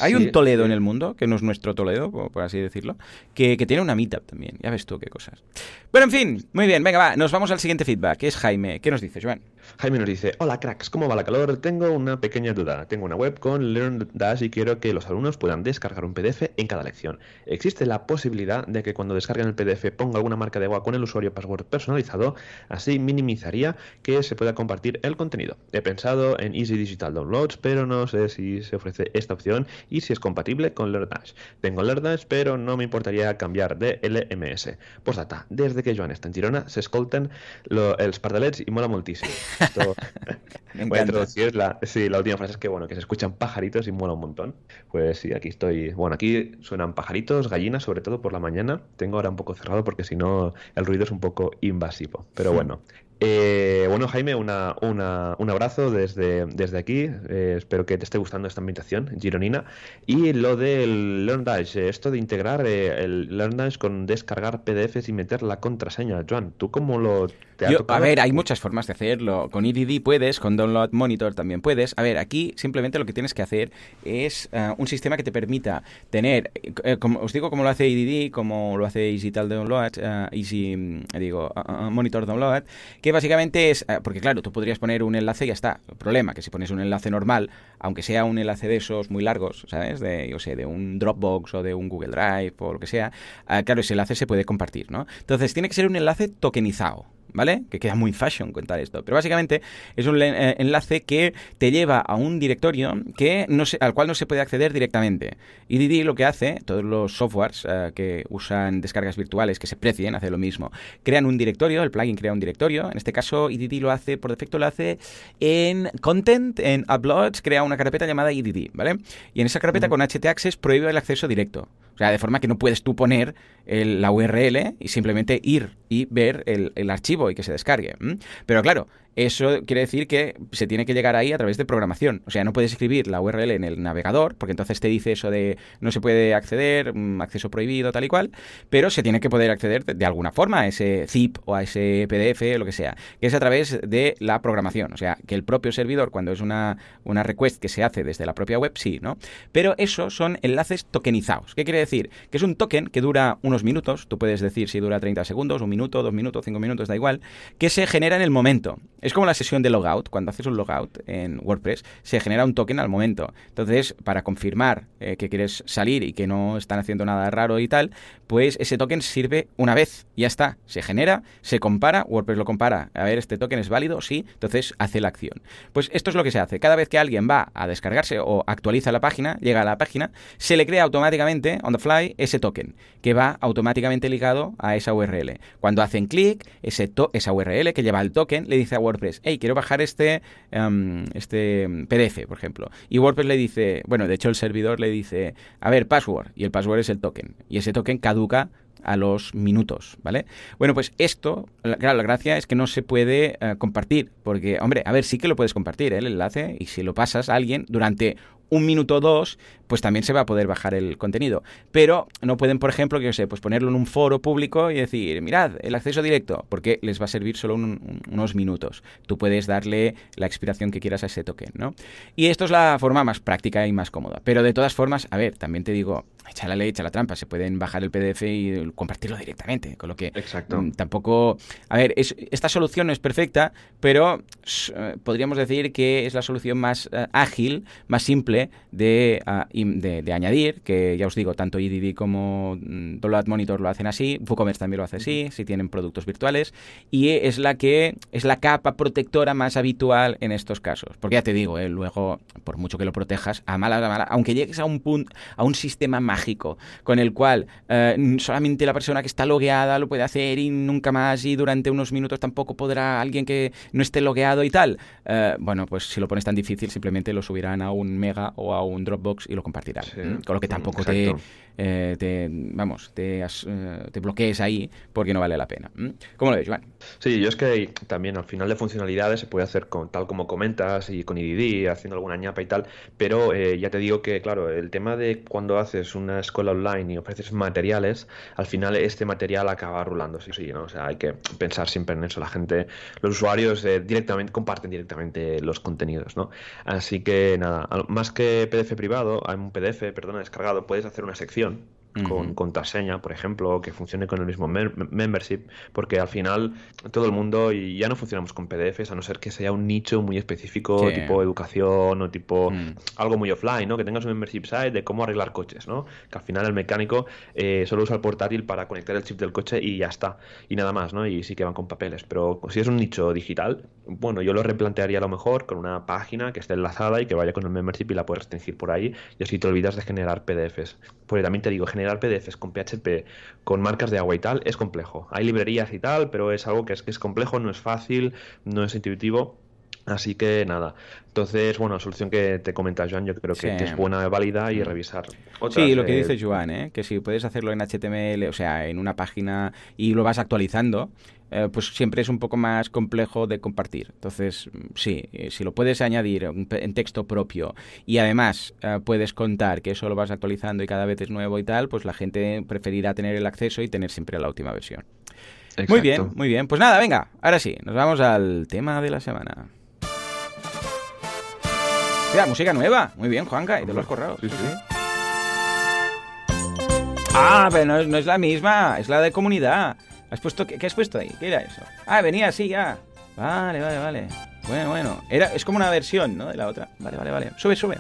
Hay un Toledo en el mundo, que no es nuestro Toledo, por así decirlo, que, que tiene una meetup también. Ya ves tú qué cosas. Bueno, en fin, muy bien, venga, va, nos vamos al siguiente feedback, que es Jaime. ¿Qué nos dice, Joan? Jaime nos dice, hola cracks, ¿cómo va la calor? Tengo una pequeña duda. Tengo una web con LearnDash y quiero que los alumnos puedan descargar un PDF en cada lección. ¿Existe la posibilidad de que cuando descarguen el PDF ponga alguna marca de agua con el usuario password personalizado? Así minimizaría que se pueda compartir el contenido. He pensado en Easy Digital Downloads, pero no sé si se ofrece esta opción y si es compatible con LearnDash. Tengo LearnDash, pero no me importaría cambiar de LMS. Postdata, desde que Joan está en Girona se escolten los pardalets y mola muchísimo. Esto, voy a introducir la, sí, la última frase es que bueno, que se escuchan pajaritos y mola un montón. Pues sí, aquí estoy. Bueno, aquí suenan pajaritos, gallinas, sobre todo por la mañana. Tengo ahora un poco cerrado porque si no el ruido es un poco invasivo. Pero bueno, eh, bueno, Jaime, una, un abrazo desde, desde aquí. Eh, espero que te esté gustando esta invitación, Gironina. Y lo del LearnDash, eh, esto de integrar el LearnDash con descargar PDFs y meter la contraseña. Joan, ¿tú cómo lo te ha A ver, hay muchas formas de hacerlo. Con EDD puedes, con Download Monitor también puedes. A ver, aquí simplemente lo que tienes que hacer es un sistema que te permita tener, como os digo, como lo hace EDD, como lo hace Easy Download, Easy, mm, digo, Monitor Download, que básicamente es, eh, porque claro, tú podrías poner un enlace y ya está. El problema que si pones un enlace normal, aunque sea un enlace de esos muy largos, ¿sabes? De, yo sé, de un Dropbox o de un Google Drive o lo que sea, eh, claro, ese enlace se puede compartir, ¿no? Entonces tiene que ser un enlace tokenizado. ¿vale? Que queda muy fashion contar esto. Pero básicamente es un eh, enlace que te lleva a un directorio que no al cual no se puede acceder directamente. Y Didi lo que hace, todos los softwares eh, que usan descargas virtuales que se precien, hace lo mismo. Crean un directorio, el plugin crea un directorio. En este caso, EDD lo hace, por defecto lo hace en Content, en Uploads, crea una carpeta llamada EDD, ¿vale? Y en esa carpeta con htaccess prohíbe el acceso directo. O sea, de forma que no puedes tú poner la URL y simplemente ir y ver el, el archivo y que se descargue. Pero claro, eso quiere decir que se tiene que llegar ahí a través de programación. O sea, no puedes escribir la URL en el navegador, porque entonces te dice eso de no se puede acceder, mm, acceso prohibido, tal y cual, pero se tiene que poder acceder de, alguna forma a ese zip o a ese PDF, lo que sea, que es a través de la programación. O sea, que el propio servidor, cuando es una, una request que se hace desde la propia web, sí, ¿no? Pero eso son enlaces tokenizados. ¿Qué quiere decir? Que es un token que dura unos minutos, tú puedes decir si dura 30 segundos, un minuto, dos minutos, cinco minutos, da igual, que se genera en el momento. Es como la sesión de logout. Cuando haces un logout en WordPress, se genera un token al momento. Entonces, para confirmar eh, que quieres salir y que no están haciendo nada raro y tal, pues ese token sirve una vez. Ya está. Se genera, se compara, WordPress lo compara. A ver, este token es válido, sí. Entonces hace la acción. Pues esto es lo que se hace. Cada vez que alguien va a descargarse o actualiza la página, llega a la página, se le crea automáticamente, fly, ese token, que va automáticamente ligado a esa URL. Cuando hacen clic, esa URL que lleva el token le dice a WordPress, hey, quiero bajar este, em, este PDF, por ejemplo. Y WordPress le dice, bueno, de hecho el servidor le dice, a ver, password, y el password es el token. Y ese token caduca a los minutos, ¿vale? Bueno, pues esto, claro, la gracia es que no se puede eh, compartir, porque, hombre, a ver, sí que lo puedes compartir, ¿eh? el enlace, y si lo pasas a alguien durante un minuto o dos, pues también se va a poder bajar el contenido. Pero no pueden, por ejemplo, que yo sé, pues ponerlo en un foro público y decir, mirad, el acceso directo, porque les va a servir solo unos minutos. Tú puedes darle la expiración que quieras a ese token, ¿no? Y esto es la forma más práctica y más cómoda. Pero de todas formas, a ver, también te digo, echa la ley, echa la trampa, se pueden bajar el PDF y compartirlo directamente, con lo que Exacto. Mm, tampoco... A ver, es, esta solución no es perfecta, pero eh, podríamos decir que es la solución más eh, ágil, más simple de... Ah, de, añadir, que ya os digo, tanto EDD como mm, Download Monitor lo hacen así, WooCommerce también lo hace así, si tienen productos virtuales, y es la que es la capa protectora más habitual en estos casos. Porque ya te digo, eh, luego, por mucho que lo protejas, a mala, a mala, aunque llegues a un punto, a un sistema mágico con el cual eh, solamente la persona que está logueada lo puede hacer y nunca más y durante unos minutos tampoco podrá alguien que no esté logueado y tal, eh, bueno, pues si lo pones tan difícil, simplemente lo subirán a un Mega o a un Dropbox y lo compartirán. Con lo que tampoco te, eh, te, vamos, te, eh, te, bloquees ahí porque no vale la pena. ¿Cómo lo ves, Joan? Sí, yo es que también al final de funcionalidades se puede hacer con, tal como comentas y con IDD, haciendo alguna ñapa y tal, pero eh, ya te digo que, claro, el tema de cuando haces una escuela online y ofreces materiales, al final este material acaba rulando, sí, sí, ¿no? O sea, hay que pensar siempre en eso. La gente, los usuarios directamente comparten directamente los contenidos, ¿no? Así que nada, más que PDF privado, hay un PDF, perdona, descargado, puedes hacer una sección con contraseña, por ejemplo, que funcione con el mismo membership, porque al final todo el mundo, y ya no funcionamos con PDFs, a no ser que sea un nicho muy específico, tipo educación o tipo mm. algo muy offline, ¿no? Que tengas un membership site de cómo arreglar coches, ¿no? Que al final el mecánico eh, solo usa el portátil para conectar el chip del coche y ya está, y nada más, ¿no? Y sí que van con papeles, pero si es un nicho digital, bueno, yo lo replantearía a lo mejor con una página que esté enlazada y que vaya con el membership y la puedes restringir por ahí, y así te olvidas de generar PDFs. Porque también te digo, generar PDFs con PHP, con marcas de agua y tal, es complejo. Hay librerías y tal, pero es algo que es, que es complejo, no es fácil, no es intuitivo. Así que nada. Entonces, bueno, la solución que te comenta Joan, yo creo que, es buena, válida y mm. revisar. sí, lo que dice Joan, ¿eh? que si puedes hacerlo en HTML, o sea, en una página y lo vas actualizando, eh, pues siempre es un poco más complejo de compartir. Entonces, sí, eh, si lo puedes añadir en texto propio y además eh, puedes contar que eso lo vas actualizando y cada vez es nuevo y tal, pues la gente preferirá tener el acceso y tener siempre la última versión. Muy bien, muy bien. Pues nada, venga, ahora sí, nos vamos al tema de la semana. Mira, música nueva. Muy bien, Juanca, y de los correos. Sí, sí. Ah, pero no es la misma, es la de comunidad. ¿Has puesto, qué, has puesto ahí? ¿Qué era eso? Ah, venía así ya. Vale, vale, vale. Bueno, bueno. Era, es como una versión, ¿no? De la otra. Vale, vale, vale. Sube, sube.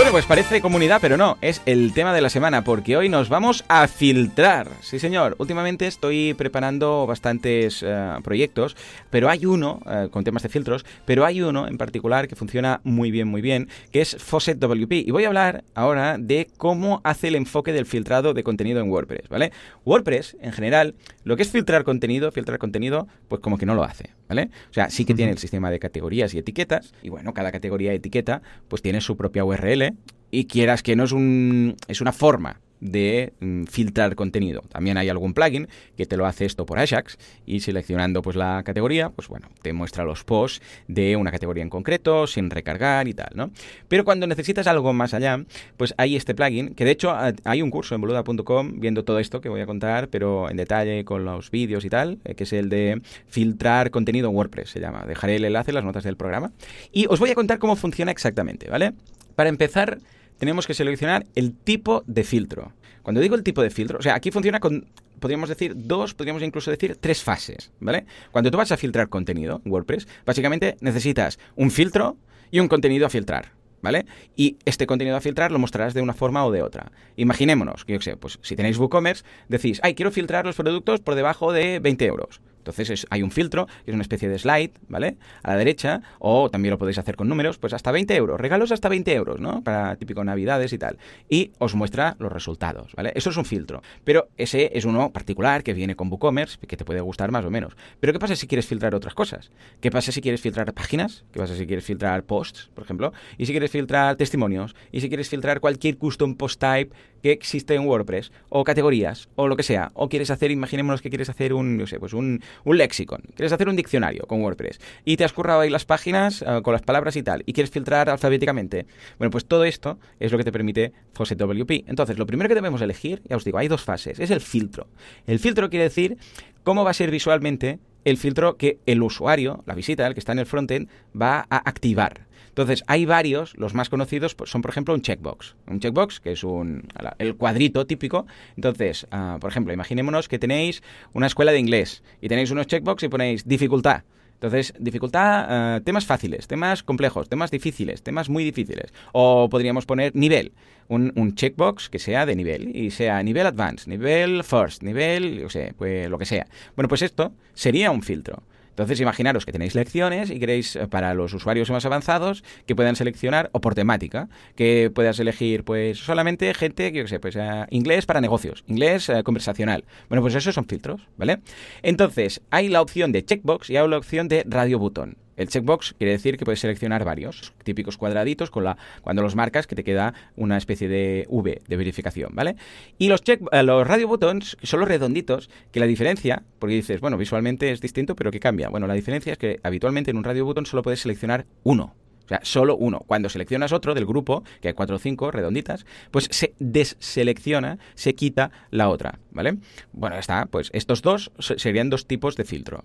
Bueno, pues parece comunidad, pero no, es el tema de la semana, porque hoy nos vamos a filtrar. Sí, señor, últimamente estoy preparando bastantes eh, proyectos, pero hay uno, eh, con temas de filtros, pero hay uno en particular que funciona muy bien, muy bien, que es Faucet WP. Y voy a hablar ahora de cómo hace el enfoque del filtrado de contenido en WordPress, ¿vale? WordPress, en general, lo que es filtrar contenido, filtrar contenido, pues como que no lo hace, ¿vale? O sea, sí que tiene el sistema de categorías y etiquetas, y bueno, cada categoría y etiqueta, pues tiene su propia URL, y quieras que no es, un, es una forma de mm, filtrar contenido. También hay algún plugin que te lo hace esto por Ajax y seleccionando pues la categoría, pues bueno, te muestra los posts de una categoría en concreto sin recargar y tal, ¿no? Pero cuando necesitas algo más allá, pues hay este plugin que de hecho hay un curso en boluda.com viendo todo esto que voy a contar, pero en detalle con los vídeos y tal, eh, que es el de filtrar contenido en WordPress, se llama. Dejaré el enlace en las notas del programa y os voy a contar cómo funciona exactamente, ¿vale? Para empezar, tenemos que seleccionar el tipo de filtro. Cuando digo el tipo de filtro, o sea, aquí funciona con, podríamos decir, dos, podríamos incluso decir tres fases, ¿vale? Cuando tú vas a filtrar contenido en WordPress, básicamente necesitas un filtro y un contenido a filtrar, ¿vale? Y este contenido a filtrar lo mostrarás de una forma o de otra. Imaginémonos, que yo sé, pues si tenéis WooCommerce, decís, ay, quiero filtrar los productos por debajo de 20 euros. Entonces hay un filtro, que es una especie de slide, ¿vale? A la derecha, o también lo podéis hacer con números, pues hasta 20 euros, regalos hasta 20 euros, ¿no? Para típico navidades y tal. Y os muestra los resultados, ¿vale? Eso es un filtro. Pero ese es uno particular que viene con WooCommerce, que te puede gustar más o menos. Pero ¿qué pasa si quieres filtrar otras cosas? ¿Qué pasa si quieres filtrar páginas? ¿Qué pasa si quieres filtrar posts, por ejemplo? ¿Y si quieres filtrar testimonios? ¿Y si quieres filtrar cualquier custom post type que existe en WordPress? O categorías, o lo que sea. O quieres hacer, imaginémonos que quieres hacer un, no sé, pues un, un lexicon. Quieres hacer un diccionario con WordPress. Y te has currado ahí las páginas uh, con las palabras y tal. Y quieres filtrar alfabéticamente. Bueno, pues todo esto es lo que te permite Faucet WP. Entonces, lo primero que debemos elegir, ya os digo, hay dos fases. Es el filtro. El filtro quiere decir cómo va a ser visualmente el filtro que el usuario, la visita, el que está en el frontend, va a activar. Entonces, hay varios, los más conocidos pues, son, por ejemplo, un checkbox. Un checkbox, que es un, el cuadrito típico. Entonces, uh, por ejemplo, imaginémonos que tenéis una escuela de inglés y tenéis unos checkbox y ponéis dificultad. Entonces, dificultad, uh, temas fáciles, temas complejos, temas difíciles, temas muy difíciles. O podríamos poner nivel, un, checkbox que sea de nivel, y sea nivel advanced, nivel first, nivel, o sea, pues lo que sea. Bueno, pues esto sería un filtro. Entonces, imaginaros que tenéis lecciones y queréis eh, para los usuarios más avanzados que puedan seleccionar, o por temática, que puedas elegir, pues, solamente gente, que yo sé, pues, uh, inglés para negocios, inglés uh, conversacional. Bueno, pues esos son filtros, ¿vale? Entonces, hay la opción de checkbox y hay la opción de radio button. El checkbox quiere decir que puedes seleccionar varios, típicos cuadraditos, con la, cuando los marcas que te queda una especie de V de verificación, ¿vale? Y los, check, eh, los radio buttons son los redonditos, que la diferencia, porque dices, bueno, visualmente es distinto, pero ¿qué cambia? Bueno, la diferencia es que habitualmente en un radio button solo puedes seleccionar uno, o sea, solo uno. Cuando seleccionas otro del grupo, que hay cuatro o cinco redonditas, pues se deselecciona, se quita la otra, ¿vale? Bueno, ya está. Pues estos dos serían dos tipos de filtro.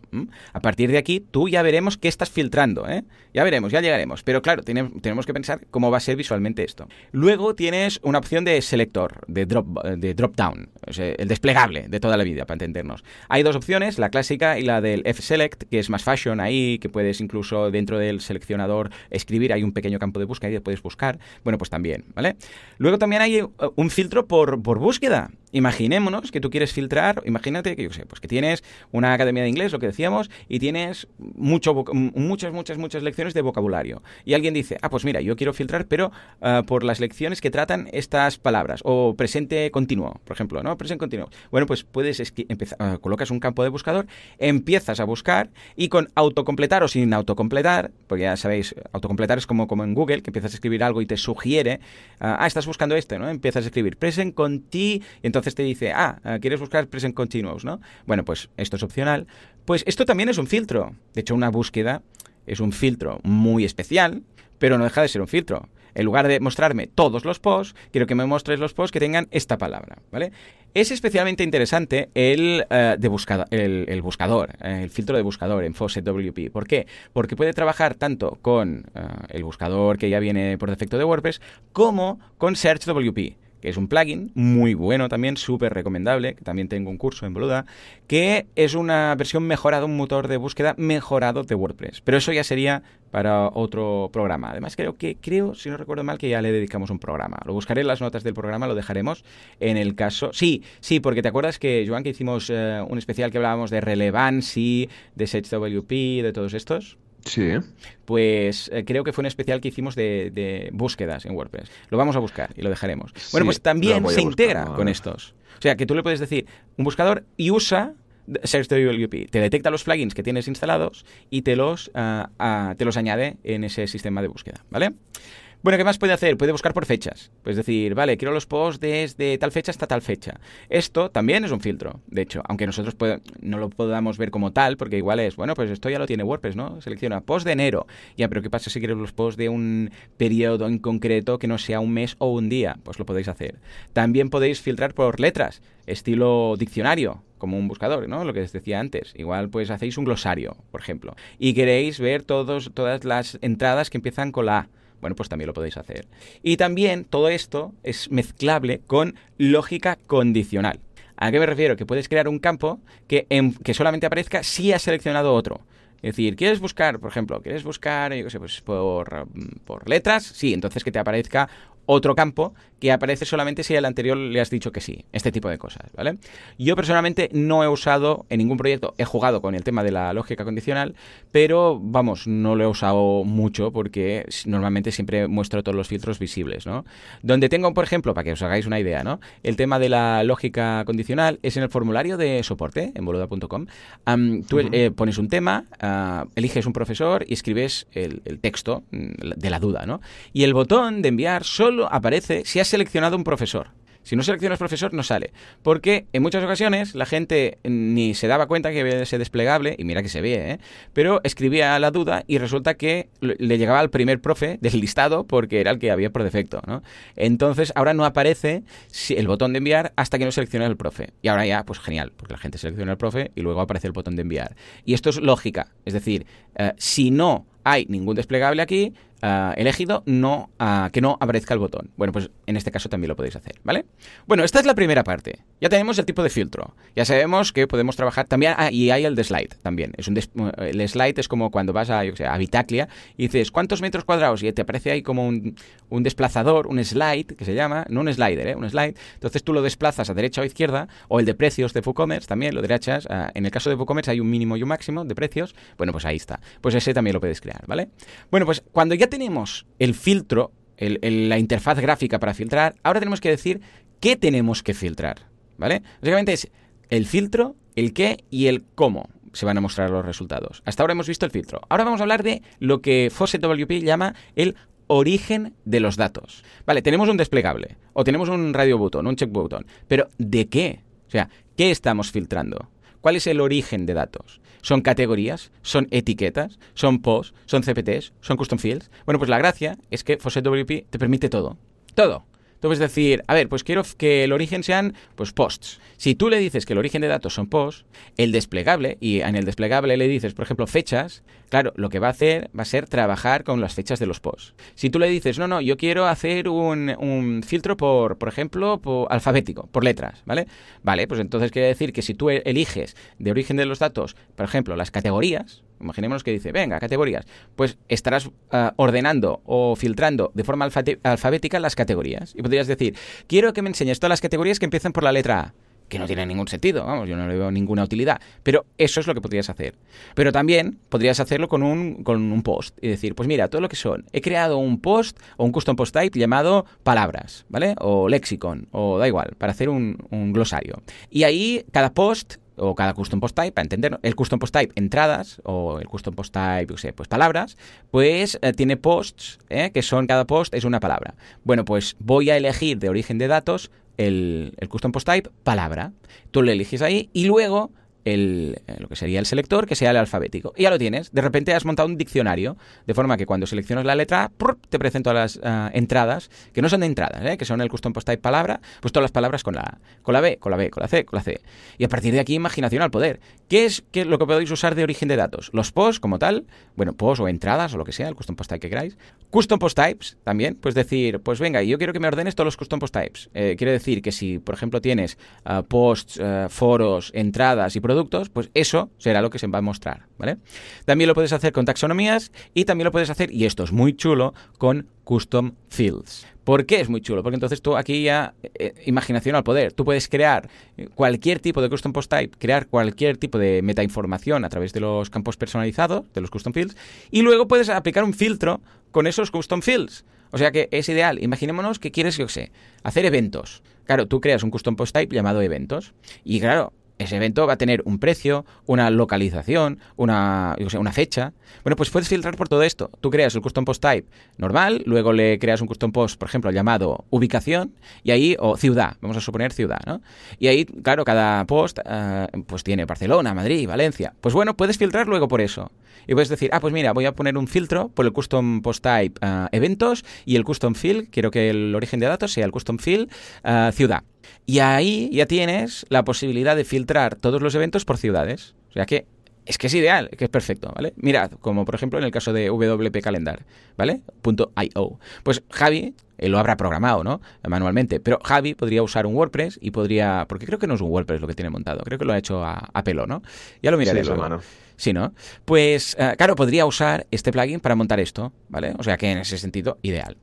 A partir de aquí, tú ya veremos qué estás filtrando, ¿eh? Ya veremos, ya llegaremos. Pero claro, tenemos que pensar cómo va a ser visualmente esto. Luego tienes una opción de selector, de drop, de drop down, el desplegable de toda la vida, para entendernos. Hay dos opciones, la clásica y la del F-Select, que es más fashion ahí, que puedes incluso dentro del seleccionador escribir hay un pequeño campo de búsqueda y puedes buscar. Bueno, pues también, ¿vale? Luego también hay un filtro por, por búsqueda. Imaginémonos que tú quieres filtrar, imagínate que yo sé, pues que tienes una academia de inglés, lo que decíamos, y tienes mucho, muchas, muchas, muchas lecciones de vocabulario. Y alguien dice, ah, pues mira, yo quiero filtrar, pero uh, por las lecciones que tratan estas palabras, o presente continuo, por ejemplo, ¿no? Presente continuo. Bueno, pues puedes empezar, uh, colocas un campo de buscador, empiezas a buscar, y con autocompletar o sin autocompletar, porque ya sabéis, autocompletar es como, como en Google, que empiezas a escribir algo y te sugiere, uh, ah, estás buscando este, ¿no? Empiezas a escribir present conti, y entonces te dice, ah, quieres buscar present continuous, ¿no? Bueno, pues esto es opcional. Pues esto también es un filtro. De hecho, una búsqueda es un filtro muy especial, pero no deja de ser un filtro. En lugar de mostrarme todos los posts, quiero que me muestres los posts que tengan esta palabra, ¿vale? Es especialmente interesante el, uh, de el, buscador, eh, el filtro de buscador en Faucet WP. ¿Por qué? Porque puede trabajar tanto con el buscador que ya viene por defecto de WordPress como con Search WP que es un plugin muy bueno también, súper recomendable, que también tengo un curso en Boluda, que es una versión mejorada, un motor de búsqueda mejorado de WordPress. Pero eso ya sería para otro programa. Además, creo que, creo, si no recuerdo mal, que ya le dedicamos un programa. Lo buscaré en las notas del programa, lo dejaremos en el caso. Sí, sí, porque te acuerdas que, Joan, que hicimos uh, un especial que hablábamos de relevancy, de SageWP, de todos estos. Sí. Pues eh, creo que fue un especial que hicimos de, de, búsquedas en WordPress. Lo vamos a buscar y lo dejaremos. Sí, bueno, pues también se integra buscar, con estos. O sea, que tú le puedes decir un buscador y usa SearchWP. Te detecta los plugins que tienes instalados y te los, uh, uh, te los añade en ese sistema de búsqueda, ¿vale? Bueno, ¿qué más puede hacer? Puede buscar por fechas. Puedes decir, vale, quiero los posts desde tal fecha hasta tal fecha. Esto también es un filtro, de hecho, aunque nosotros no lo podamos ver como tal, porque igual es, bueno, pues esto ya lo tiene WordPress, ¿no? Selecciona post de enero. Ya, pero ¿qué pasa si quieres los posts de un periodo en concreto que no sea un mes o un día? Pues lo podéis hacer. También podéis filtrar por letras, estilo diccionario como un buscador, ¿no? Lo que les decía antes. Igual pues hacéis un glosario, por ejemplo, y queréis ver todos, todas las entradas que empiezan con la A bueno, pues también lo podéis hacer. Y también todo esto es mezclable con lógica condicional. ¿A qué me refiero? Que puedes crear un campo que, en, que solamente aparezca si has seleccionado otro. Es decir, ¿quieres buscar, por ejemplo, quieres buscar, yo qué sé, pues por, por letras? Sí, entonces que te aparezca otro campo que aparece solamente si al anterior le has dicho que sí. Este tipo de cosas, ¿vale? Yo personalmente no he usado en ningún proyecto, he jugado con el tema de la lógica condicional, pero vamos, no lo he usado mucho porque normalmente siempre muestro todos los filtros visibles, ¿no? Donde tengo, por ejemplo, para que os hagáis una idea, ¿no? El tema de la lógica condicional es en el formulario de soporte en boluda.com. tú eh, pones un tema, ah, eliges un profesor y escribes el, el texto mm, de la duda, ¿no? Y el botón de enviar solo aparece si has seleccionado un profesor. Si no seleccionas profesor, no sale. Porque en muchas ocasiones la gente ni se daba cuenta que había ese desplegable, y mira que se ve, ¿eh? pero escribía la duda y resulta que le llegaba al primer profe <laughs> del listado porque era el que había por defecto. Entonces ahora no aparece el botón de enviar hasta que no seleccione el profe. Y ahora ya, pues genial, porque la gente selecciona el profe y luego aparece el botón de enviar. Y esto es lógica. Es decir, eh, si no hay ningún desplegable aquí, Ah, elegido, no, uh, que no aparezca el botón. Bueno, pues en este caso también lo podéis hacer, ¿vale? Bueno, esta es la primera parte. Ya tenemos el tipo de filtro. Ya sabemos que podemos trabajar también, ah, y hay el de slide también. Es un el slide es como cuando vas a, yo a Bitaclia y dices, ¿cuántos metros cuadrados? Y te aparece ahí como un, un desplazador, un slide, que se llama, no un slider, ¿eh? un slide. Entonces tú lo desplazas a derecha o izquierda, o el de precios de WooCommerce también, lo derechas. en el caso de WooCommerce hay un mínimo y un máximo de precios. Bueno, pues ahí está. Pues ese también lo puedes crear, ¿vale? Bueno, pues cuando ya tenemos el filtro, la interfaz gráfica para filtrar, ahora tenemos que decir qué tenemos que filtrar, ¿vale? Básicamente es el filtro, el qué y el cómo se van a mostrar los resultados. Hasta ahora hemos visto el filtro. Ahora vamos a hablar de lo que Fawcett WP llama el origen de los datos. Vale, tenemos un desplegable, o tenemos un radio button, un check button, pero ¿de qué? O sea, ¿qué estamos filtrando? ¿Cuál es el origen de datos? ¿Son categorías? ¿Son etiquetas? ¿Son posts? ¿Son CPTs? ¿Son custom fields? Bueno, pues la gracia es que Fawcett WP te permite todo. Todo. Tú puedes decir, a ver, pues quiero que el origen sean pues posts. Si tú le dices que el origen de datos son posts, el desplegable, y en el desplegable le dices, por ejemplo, fechas, claro, lo que va a hacer va a ser trabajar con las fechas de los posts. Si tú le dices, no, no, yo quiero hacer un, filtro por, por ejemplo, alfabético, por letras, ¿vale? Vale, pues entonces quiere decir que si tú eliges de origen de los datos, por ejemplo, las categorías, Imaginémonos que dice, venga, categorías. Pues estarás ah, ordenando o filtrando de forma alfabética las categorías. Y podrías decir, quiero que me enseñes todas las categorías que empiezan por la letra A. Que no tiene ningún sentido, vamos, yo no le veo ninguna utilidad. Pero eso es lo que podrías hacer. Pero también podrías hacerlo con un, con un post y decir, pues mira, todo lo que son. He creado un post o un custom post type llamado palabras, ¿vale? O lexicon, o da igual, para hacer un, un glosario. Y ahí cada post o cada custom post type, para entender, el custom post type entradas o el custom post type, yo sé, pues palabras, pues eh, tiene posts, ¿eh? que son cada post es una palabra. Bueno, pues voy a elegir de origen de datos el, el custom post type palabra. Tú lo eliges ahí y luego el, eh, lo que sería el selector, que sea el alfabético. Y ya lo tienes. De repente has montado un diccionario, de forma que cuando seleccionas la letra te presento las ah, entradas, que no son de entradas, ¿eh? que son el custom post type palabra, pues todas las palabras con la con la B, con la B, con la C, con la C. Y a partir de aquí, imaginación al poder. ¿Qué es, qué lo que podéis usar de origen de datos? Los posts como tal, bueno, posts o entradas o lo que sea, el custom post type que queráis. Custom post types también, pues decir, pues venga, yo quiero que me ordenes todos los custom post types. Eh, quiere decir que si, por ejemplo, tienes posts, foros, entradas y productos, pues eso será lo que se va a mostrar, ¿vale? También lo puedes hacer con taxonomías y también lo puedes hacer, y esto es muy chulo, con custom fields. ¿Por qué es muy chulo? Porque entonces tú aquí ya, eh, imaginación al poder, tú puedes crear cualquier tipo de custom post type, crear cualquier tipo de metainformación a través de los campos personalizados, de los custom fields, y luego puedes aplicar un filtro con esos custom fields. O sea que es ideal. Imaginémonos que quieres, yo sé, hacer eventos. Claro, tú creas un custom post type llamado eventos. Y claro, ese evento va a tener un precio, una localización, una, una fecha. Bueno, pues puedes filtrar por todo esto. Tú creas el custom post type normal, luego le creas un custom post, por ejemplo, llamado ubicación, y ahí, o ciudad, vamos a suponer ciudad, ¿no? Y ahí, claro, cada post eh, pues tiene Barcelona, Madrid, Valencia. Pues bueno, puedes filtrar luego por eso. Y puedes decir, ah, pues mira, voy a poner un filtro por el custom post type eh, eventos y el custom field, quiero que el origen de datos sea el custom field eh, ciudad. Y ahí ya tienes la posibilidad de filtrar todos los eventos por ciudades. O sea que es que es ideal, que es perfecto, ¿vale? Mirad, como por ejemplo en el caso de WP Calendar, ¿vale? .io. Pues Javi él lo habrá programado, ¿no? Manualmente. Pero Javi podría usar un WordPress y podría. Porque creo que no es un WordPress lo que tiene montado. Creo que lo ha hecho a, pelo, ¿no? Ya lo miraré. Sí, luego. Sí, ¿no? Pues, eh, claro, podría usar este plugin para montar esto, ¿vale? O sea que en ese sentido, ideal.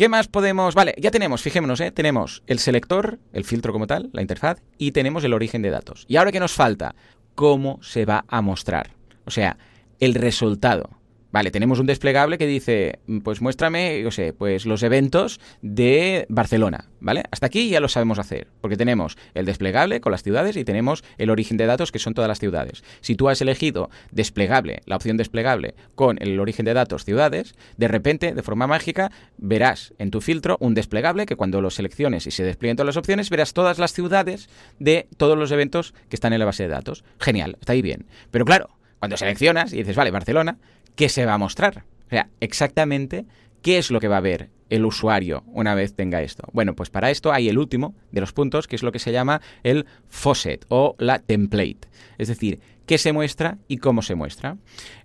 ¿Qué más podemos...? Vale, ya tenemos, fijémonos, ¿eh? Tenemos el selector, el filtro como tal, la interfaz, y tenemos el origen de datos. ¿Y ahora qué nos falta? ¿Cómo se va a mostrar? O sea, el resultado. Vale, tenemos un desplegable que dice, mm, pues muéstrame, yo sé, pues los eventos de Barcelona, ¿vale? Hasta aquí ya lo sabemos hacer, porque tenemos el desplegable con las ciudades y tenemos el origen de datos que son todas las ciudades. Si tú has elegido desplegable, la opción desplegable con el origen de datos ciudades, de repente, de forma mágica, verás en tu filtro un desplegable que cuando lo selecciones y se desplieguen todas las opciones, verás todas las ciudades de todos los eventos que están en la base de datos. Genial, está ahí bien. Pero claro, cuando seleccionas y dices, vale, Barcelona, ¿qué se va a mostrar? O sea, exactamente qué es lo que va a ver el usuario una vez tenga esto. Bueno, pues para esto hay el último de los puntos, que es lo que se llama el faucet o la template. Es decir, qué se muestra y cómo se muestra.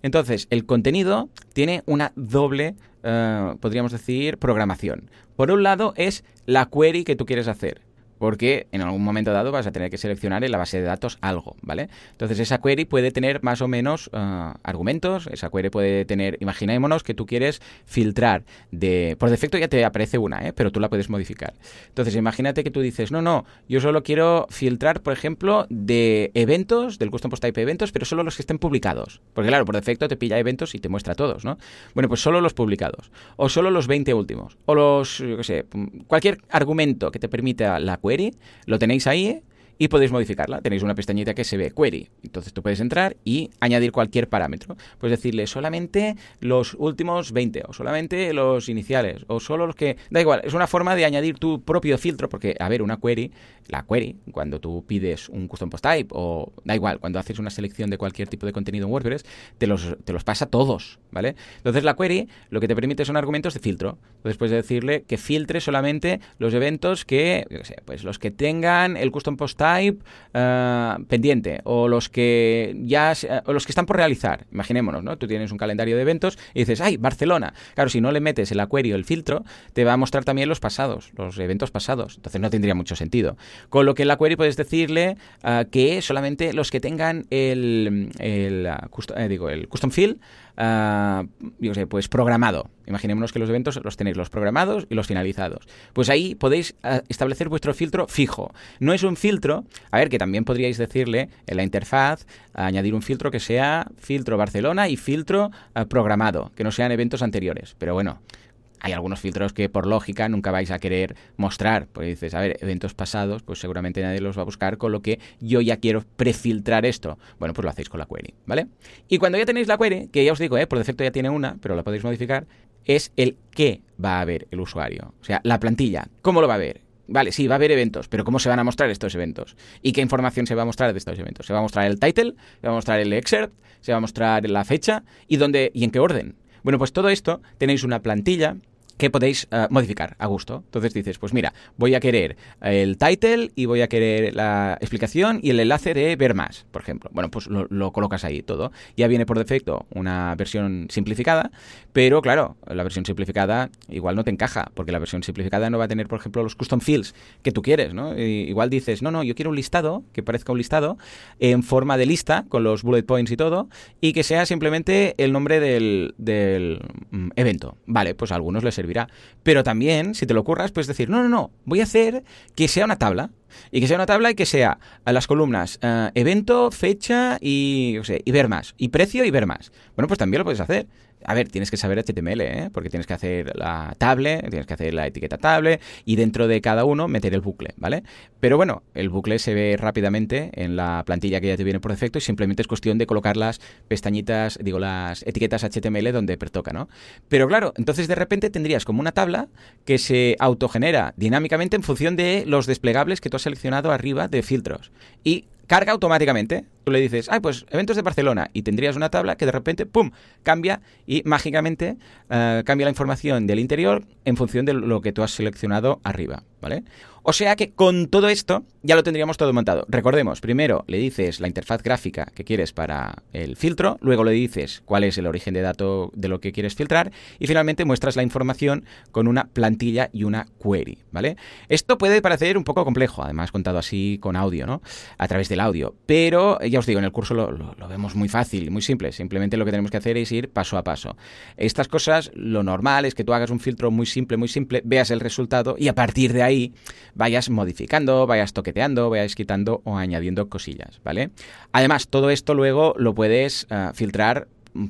Entonces, el contenido tiene una doble, eh, podríamos decir, programación. Por un lado es la query que tú quieres hacer porque en algún momento dado vas a tener que seleccionar en la base de datos algo, ¿vale? Entonces esa query puede tener más o menos uh, argumentos, esa query puede tener, imaginémonos que tú quieres filtrar de, por defecto ya te aparece una, ¿eh? pero tú la puedes modificar. Entonces imagínate que tú dices, no, no, yo solo quiero filtrar, por ejemplo, de eventos, del custom post type eventos, pero solo los que estén publicados, porque claro, por defecto te pilla eventos y te muestra todos, ¿no? Bueno, pues solo los publicados, o solo los 20 últimos, o los, yo qué sé, cualquier argumento que te permita la query, lo tenéis ahí y podéis modificarla. Tenéis una pestañita que se ve query. Entonces tú puedes entrar y añadir cualquier parámetro. Puedes decirle solamente los últimos 20 o solamente los iniciales o solo los que... Da igual, es una forma de añadir tu propio filtro porque, a ver, una query, la query, cuando tú pides un custom post type o da igual, cuando haces una selección de cualquier tipo de contenido en WordPress, te los, te los pasa todos, ¿vale? Entonces la query lo que te permite son argumentos de filtro. Entonces puedes decirle que filtre solamente los eventos que, yo sé, pues los que tengan el custom post type eh, pendiente o los que ya o los que están por realizar. Imaginémonos, ¿no? Tú tienes un calendario de eventos y dices, "Ay, Barcelona." Claro, si no le metes el query o el filtro, te va a mostrar también los pasados, los eventos pasados. Entonces no tendría mucho sentido. Con lo que en la query puedes decirle eh, que solamente los que tengan el, el, eh, digo, el custom field yo sé, pues programado. Imaginémonos que los eventos los tenéis los programados y los finalizados. Pues ahí podéis uh, establecer vuestro filtro fijo. No es un filtro, a ver, que también podríais decirle en la interfaz, añadir un filtro que sea filtro Barcelona y filtro uh, programado, que no sean eventos anteriores. Pero bueno, hay algunos filtros que por lógica nunca vais a querer mostrar. Pues dices, a ver, eventos pasados, pues seguramente nadie los va a buscar, con lo que yo ya quiero prefiltrar esto. Bueno, pues lo hacéis con la query, ¿vale? Y cuando ya tenéis la query, que ya os digo, ¿eh? por defecto ya tiene una, pero la podéis modificar, es el qué va a ver el usuario. O sea, la plantilla, ¿cómo lo va a ver? Vale, sí, va a haber eventos, pero ¿cómo se van a mostrar estos eventos? ¿Y qué información se va a mostrar de estos eventos? Se va a mostrar el title, se va a mostrar el excerpt, se va a mostrar la fecha y dónde y en qué orden. Bueno, pues todo esto tenéis una plantilla que podéis uh, modificar a gusto. Entonces dices, pues mira, voy a querer el title y voy a querer la explicación y el enlace de ver más, por ejemplo. Bueno, pues lo, lo, colocas ahí todo. Ya viene por defecto una versión simplificada, pero claro, la versión simplificada igual no te encaja, porque la versión simplificada no va a tener, por ejemplo, los custom fields que tú quieres, ¿no? Igual dices, no, no, yo quiero un listado, que parezca un listado, en forma de lista, con los bullet points y todo, y que sea simplemente el nombre del, del mm, evento. Vale, pues a algunos les Pero también, si te lo ocurras, puedes decir, no, no, no, voy a hacer que sea una tabla. Y que sea una tabla y que sea a las columnas uh, evento, fecha y, o sea, y ver más. Y precio y ver más. Bueno, pues también lo puedes hacer. A ver, tienes que saber HTML, ¿eh? porque tienes que hacer la table, tienes que hacer la etiqueta table y dentro de cada uno meter el bucle, ¿vale? Pero bueno, el bucle se ve rápidamente en la plantilla que ya te viene por defecto y simplemente es cuestión de colocar las pestañitas, digo, las etiquetas HTML donde pertoca, ¿no? Pero claro, entonces de repente tendrías como una tabla que se autogenera dinámicamente en función de los desplegables que tú has seleccionado arriba de filtros. Y carga automáticamente Tú le dices, ay, pues eventos de Barcelona y tendrías una tabla que de repente, ¡pum!, cambia y mágicamente eh, cambia la información del interior en función de lo que tú has seleccionado arriba, ¿vale? O sea que con todo esto ya lo tendríamos todo montado. Recordemos, primero le dices la interfaz gráfica que quieres para el filtro, luego le dices cuál es el origen de dato de lo que quieres filtrar y finalmente muestras la información con una plantilla y una query, ¿vale? Esto puede parecer un poco complejo, además contado así con audio, ¿no? A través del audio, pero ya os digo, en el curso lo, vemos muy fácil, muy simple, simplemente lo que tenemos que hacer es ir paso a paso. Estas cosas, lo normal es que tú hagas un filtro muy simple, muy simple, veas el resultado y a partir de ahí vayas modificando, vayas toqueteando, vayas quitando o añadiendo cosillas, ¿vale? Además, todo esto luego lo puedes uh, filtrar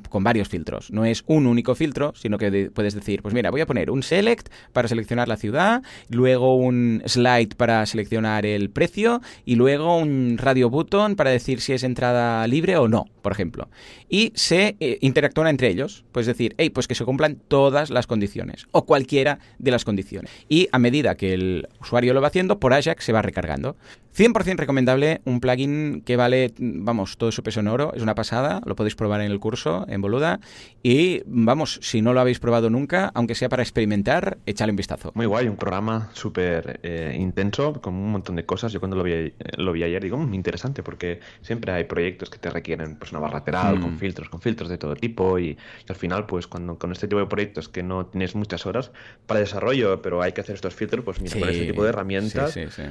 con varios filtros. No es un único filtro, sino que puedes decir, pues mira, voy a poner un select para seleccionar la ciudad, luego un slide para seleccionar el precio y luego un radio button para decir si es entrada libre o no, por ejemplo. Y se eh, interactúan entre ellos. Puedes decir, hey, pues que se cumplan todas las condiciones o cualquiera de las condiciones. Y a medida que el usuario lo va haciendo, por Ajax se va recargando. 100% recomendable, un plugin que vale, vamos, todo su peso en oro, es una pasada, lo podéis probar en el curso, en Boluda, y vamos, si no lo habéis probado nunca, aunque sea para experimentar, echadle un vistazo. Muy guay, un programa súper eh, intenso, con un montón de cosas, yo cuando lo vi, lo vi ayer digo, muy mm, interesante, porque siempre hay proyectos que te requieren pues una barra lateral, mm. con filtros, con filtros de todo tipo, y, y, al final, pues cuando con este tipo de proyectos que no tienes muchas horas para desarrollo, pero hay que hacer estos filtros, pues mira, sí, con este tipo de herramientas... Sí, sí,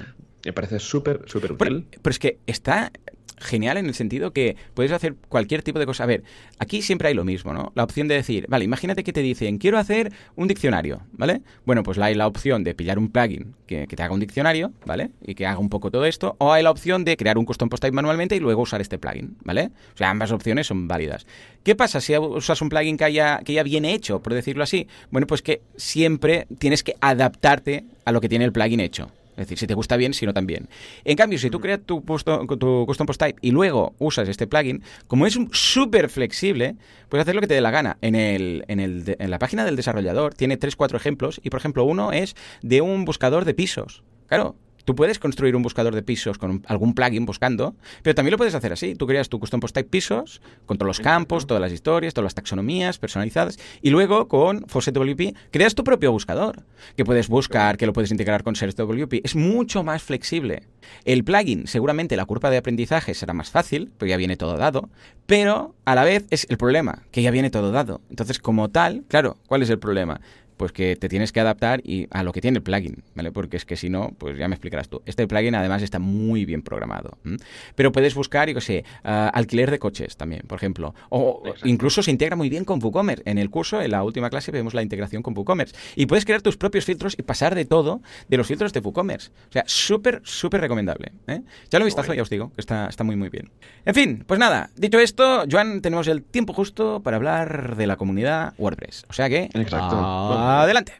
me parece súper, súper útil. Pero, pero, es que está genial en el sentido que puedes hacer cualquier tipo de cosa. A ver, aquí siempre hay lo mismo, ¿no? La opción de decir, vale, imagínate que te dicen, quiero hacer un diccionario, ¿vale? Bueno, pues hay la opción de pillar un plugin que, que te haga un diccionario, ¿vale? Y que haga un poco todo esto. O hay la opción de crear un custom post type manualmente y luego usar este plugin, ¿vale? O sea, ambas opciones son válidas. ¿Qué pasa si usas un plugin que, haya, que ya viene hecho, por decirlo así? Bueno, pues que siempre tienes que adaptarte a lo que tiene el plugin hecho. Es decir, si te gusta bien, si no también. En cambio, si tú creas tu, tu custom post type y luego usas este plugin, como es súper flexible, puedes hacer lo que te dé la gana. En, el, en, el, en la página del desarrollador tiene 3-4 ejemplos y, por ejemplo, uno es de un buscador de pisos. Claro, Tú puedes construir un buscador de pisos con algún plugin buscando, pero también lo puedes hacer así. Tú creas tu custom post type pisos con todos los campos, todas las historias, todas las taxonomías personalizadas y luego con Faucet WP creas tu propio buscador que puedes buscar, que lo puedes integrar con Search WP. Es mucho más flexible. El plugin, seguramente la curva de aprendizaje será más fácil, porque ya viene todo dado, pero a la vez es el problema, que ya viene todo dado. Entonces, como tal, claro, ¿cuál es el problema? Pues que te tienes que adaptar y a lo que tiene el plugin, ¿vale? Porque es que si no, pues ya me explicarás tú. Este plugin además está muy bien programado. ¿m? Pero puedes buscar, yo qué sé, uh, alquiler de coches también, por ejemplo. O Exacto. incluso se integra muy bien con WooCommerce. En el curso, en la última clase, vemos la integración con WooCommerce. Y puedes crear tus propios filtros y pasar de todo de los filtros de WooCommerce. O sea, súper, súper recomendable. ¿eh? Ya lo he visto, ya os digo, que está, está muy, muy bien. En fin, pues nada, dicho esto, Joan, tenemos el tiempo justo para hablar de la comunidad WordPress. O sea que... Exacto. Uh, Adelante.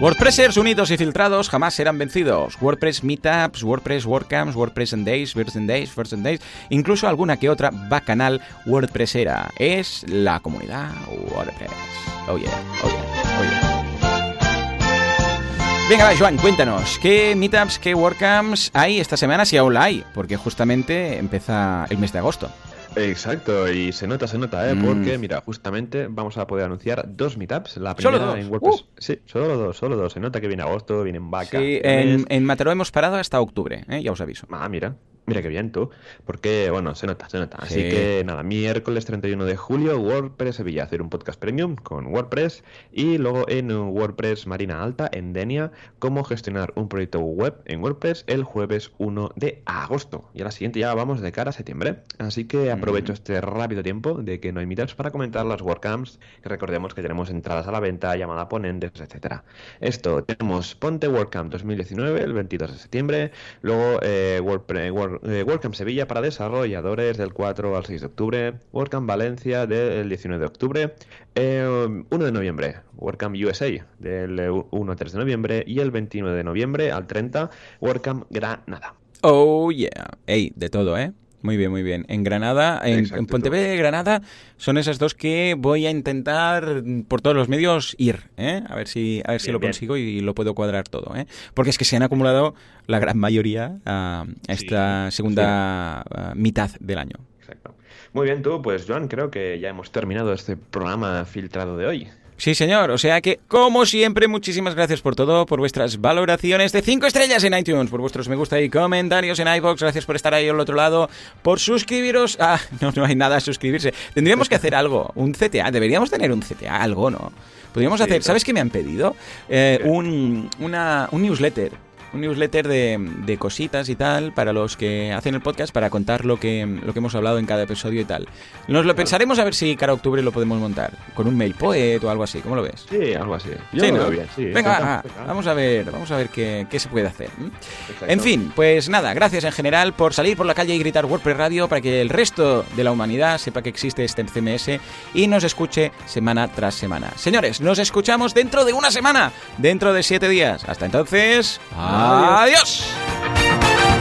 WordPressers unidos y filtrados jamás serán vencidos. WordPress Meetups, WordPress WordCamps, WordPress and Days, and Days, and Days, incluso alguna que otra bacanal WordPressera. Es la comunidad WordPress. Oh yeah, oh yeah, oh yeah. Venga, va, Joan, cuéntanos, ¿qué meetups, qué WordCamps hay esta semana si aún la hay? Porque justamente empieza el mes de agosto. Exacto, y se nota, se nota, ¿eh? Mm. Porque, mira, justamente vamos a poder anunciar dos meetups. La primera ¿Solo dos? en WordPress. Uh. Sí, solo dos, solo dos. Se nota que viene agosto, viene en vaca. Sí, en, en Mataró hemos parado hasta octubre, ¿eh? ya os aviso. Ah, mira. Mira qué bien tú, porque bueno, se nota, se nota. Así Sí. que nada, miércoles 31 de julio, WordPress Sevilla, hacer un podcast premium con WordPress y luego en WordPress Marina Alta, en Denia, cómo gestionar un proyecto web en WordPress el jueves 1 de agosto. Y a la siguiente ya vamos de cara a septiembre. Así que aprovecho Mm. este rápido tiempo de que no hay meetups para comentar las WordCamps, que recordemos que tenemos entradas a la venta, llamada a ponentes, etcétera. Esto, tenemos Ponte WordCamp 2019, el 22 de septiembre, luego eh, WordPress, Word- eh, WordCamp Sevilla para desarrolladores del 4 al 6 de octubre, WordCamp Valencia del 19 de octubre, eh, 1 de noviembre, WordCamp USA del eh, 1 al 3 de noviembre y el 29 de noviembre al 30, WordCamp Granada. Oh yeah. Ey, de todo, ¿eh? Muy bien, muy bien. En Granada, en, Pontevedra y Granada son esas dos que voy a intentar por todos los medios ir, ¿eh? A ver si, a ver si lo bien. consigo y lo puedo cuadrar todo, ¿eh? Porque es que se han acumulado la gran mayoría a, a esta Sí, segunda ah, mitad del año. Exacto. Muy bien, tú, pues Joan, creo que ya hemos terminado este programa filtrado de hoy. Sí, señor. O sea que, como siempre, muchísimas gracias por todo, por vuestras valoraciones de 5 estrellas en iTunes, por vuestros me gusta y comentarios en iVoox. Gracias por estar ahí al otro lado, por suscribiros. Ah, <laughs> no, no hay nada a suscribirse. Tendríamos que hacer algo, un CTA. Deberíamos tener un CTA, algo, ¿no? Podríamos Sí, hacer, ¿sabes qué me han pedido? Eh, un, una- un newsletter. Un newsletter de, de cositas y tal para los que hacen el podcast para contar lo que, lo que hemos hablado en cada episodio y tal. Nos lo pensaremos a ver si cara a octubre lo podemos montar. Con un mail poet o algo así. ¿Cómo lo ves? Sí, algo así. Yo Sí, lo ¿no? veo bien, sí. Venga, Venga, va, venga. vamos a ver, vamos a ver qué, qué se puede hacer. En fin, pues nada, gracias en general por salir por la calle y gritar WordPress Radio para que el resto de la humanidad sepa que existe este CMS y nos escuche semana tras semana. Señores, nos escuchamos dentro de una semana, dentro de siete días. Hasta entonces, Ah, Adiós. Adiós.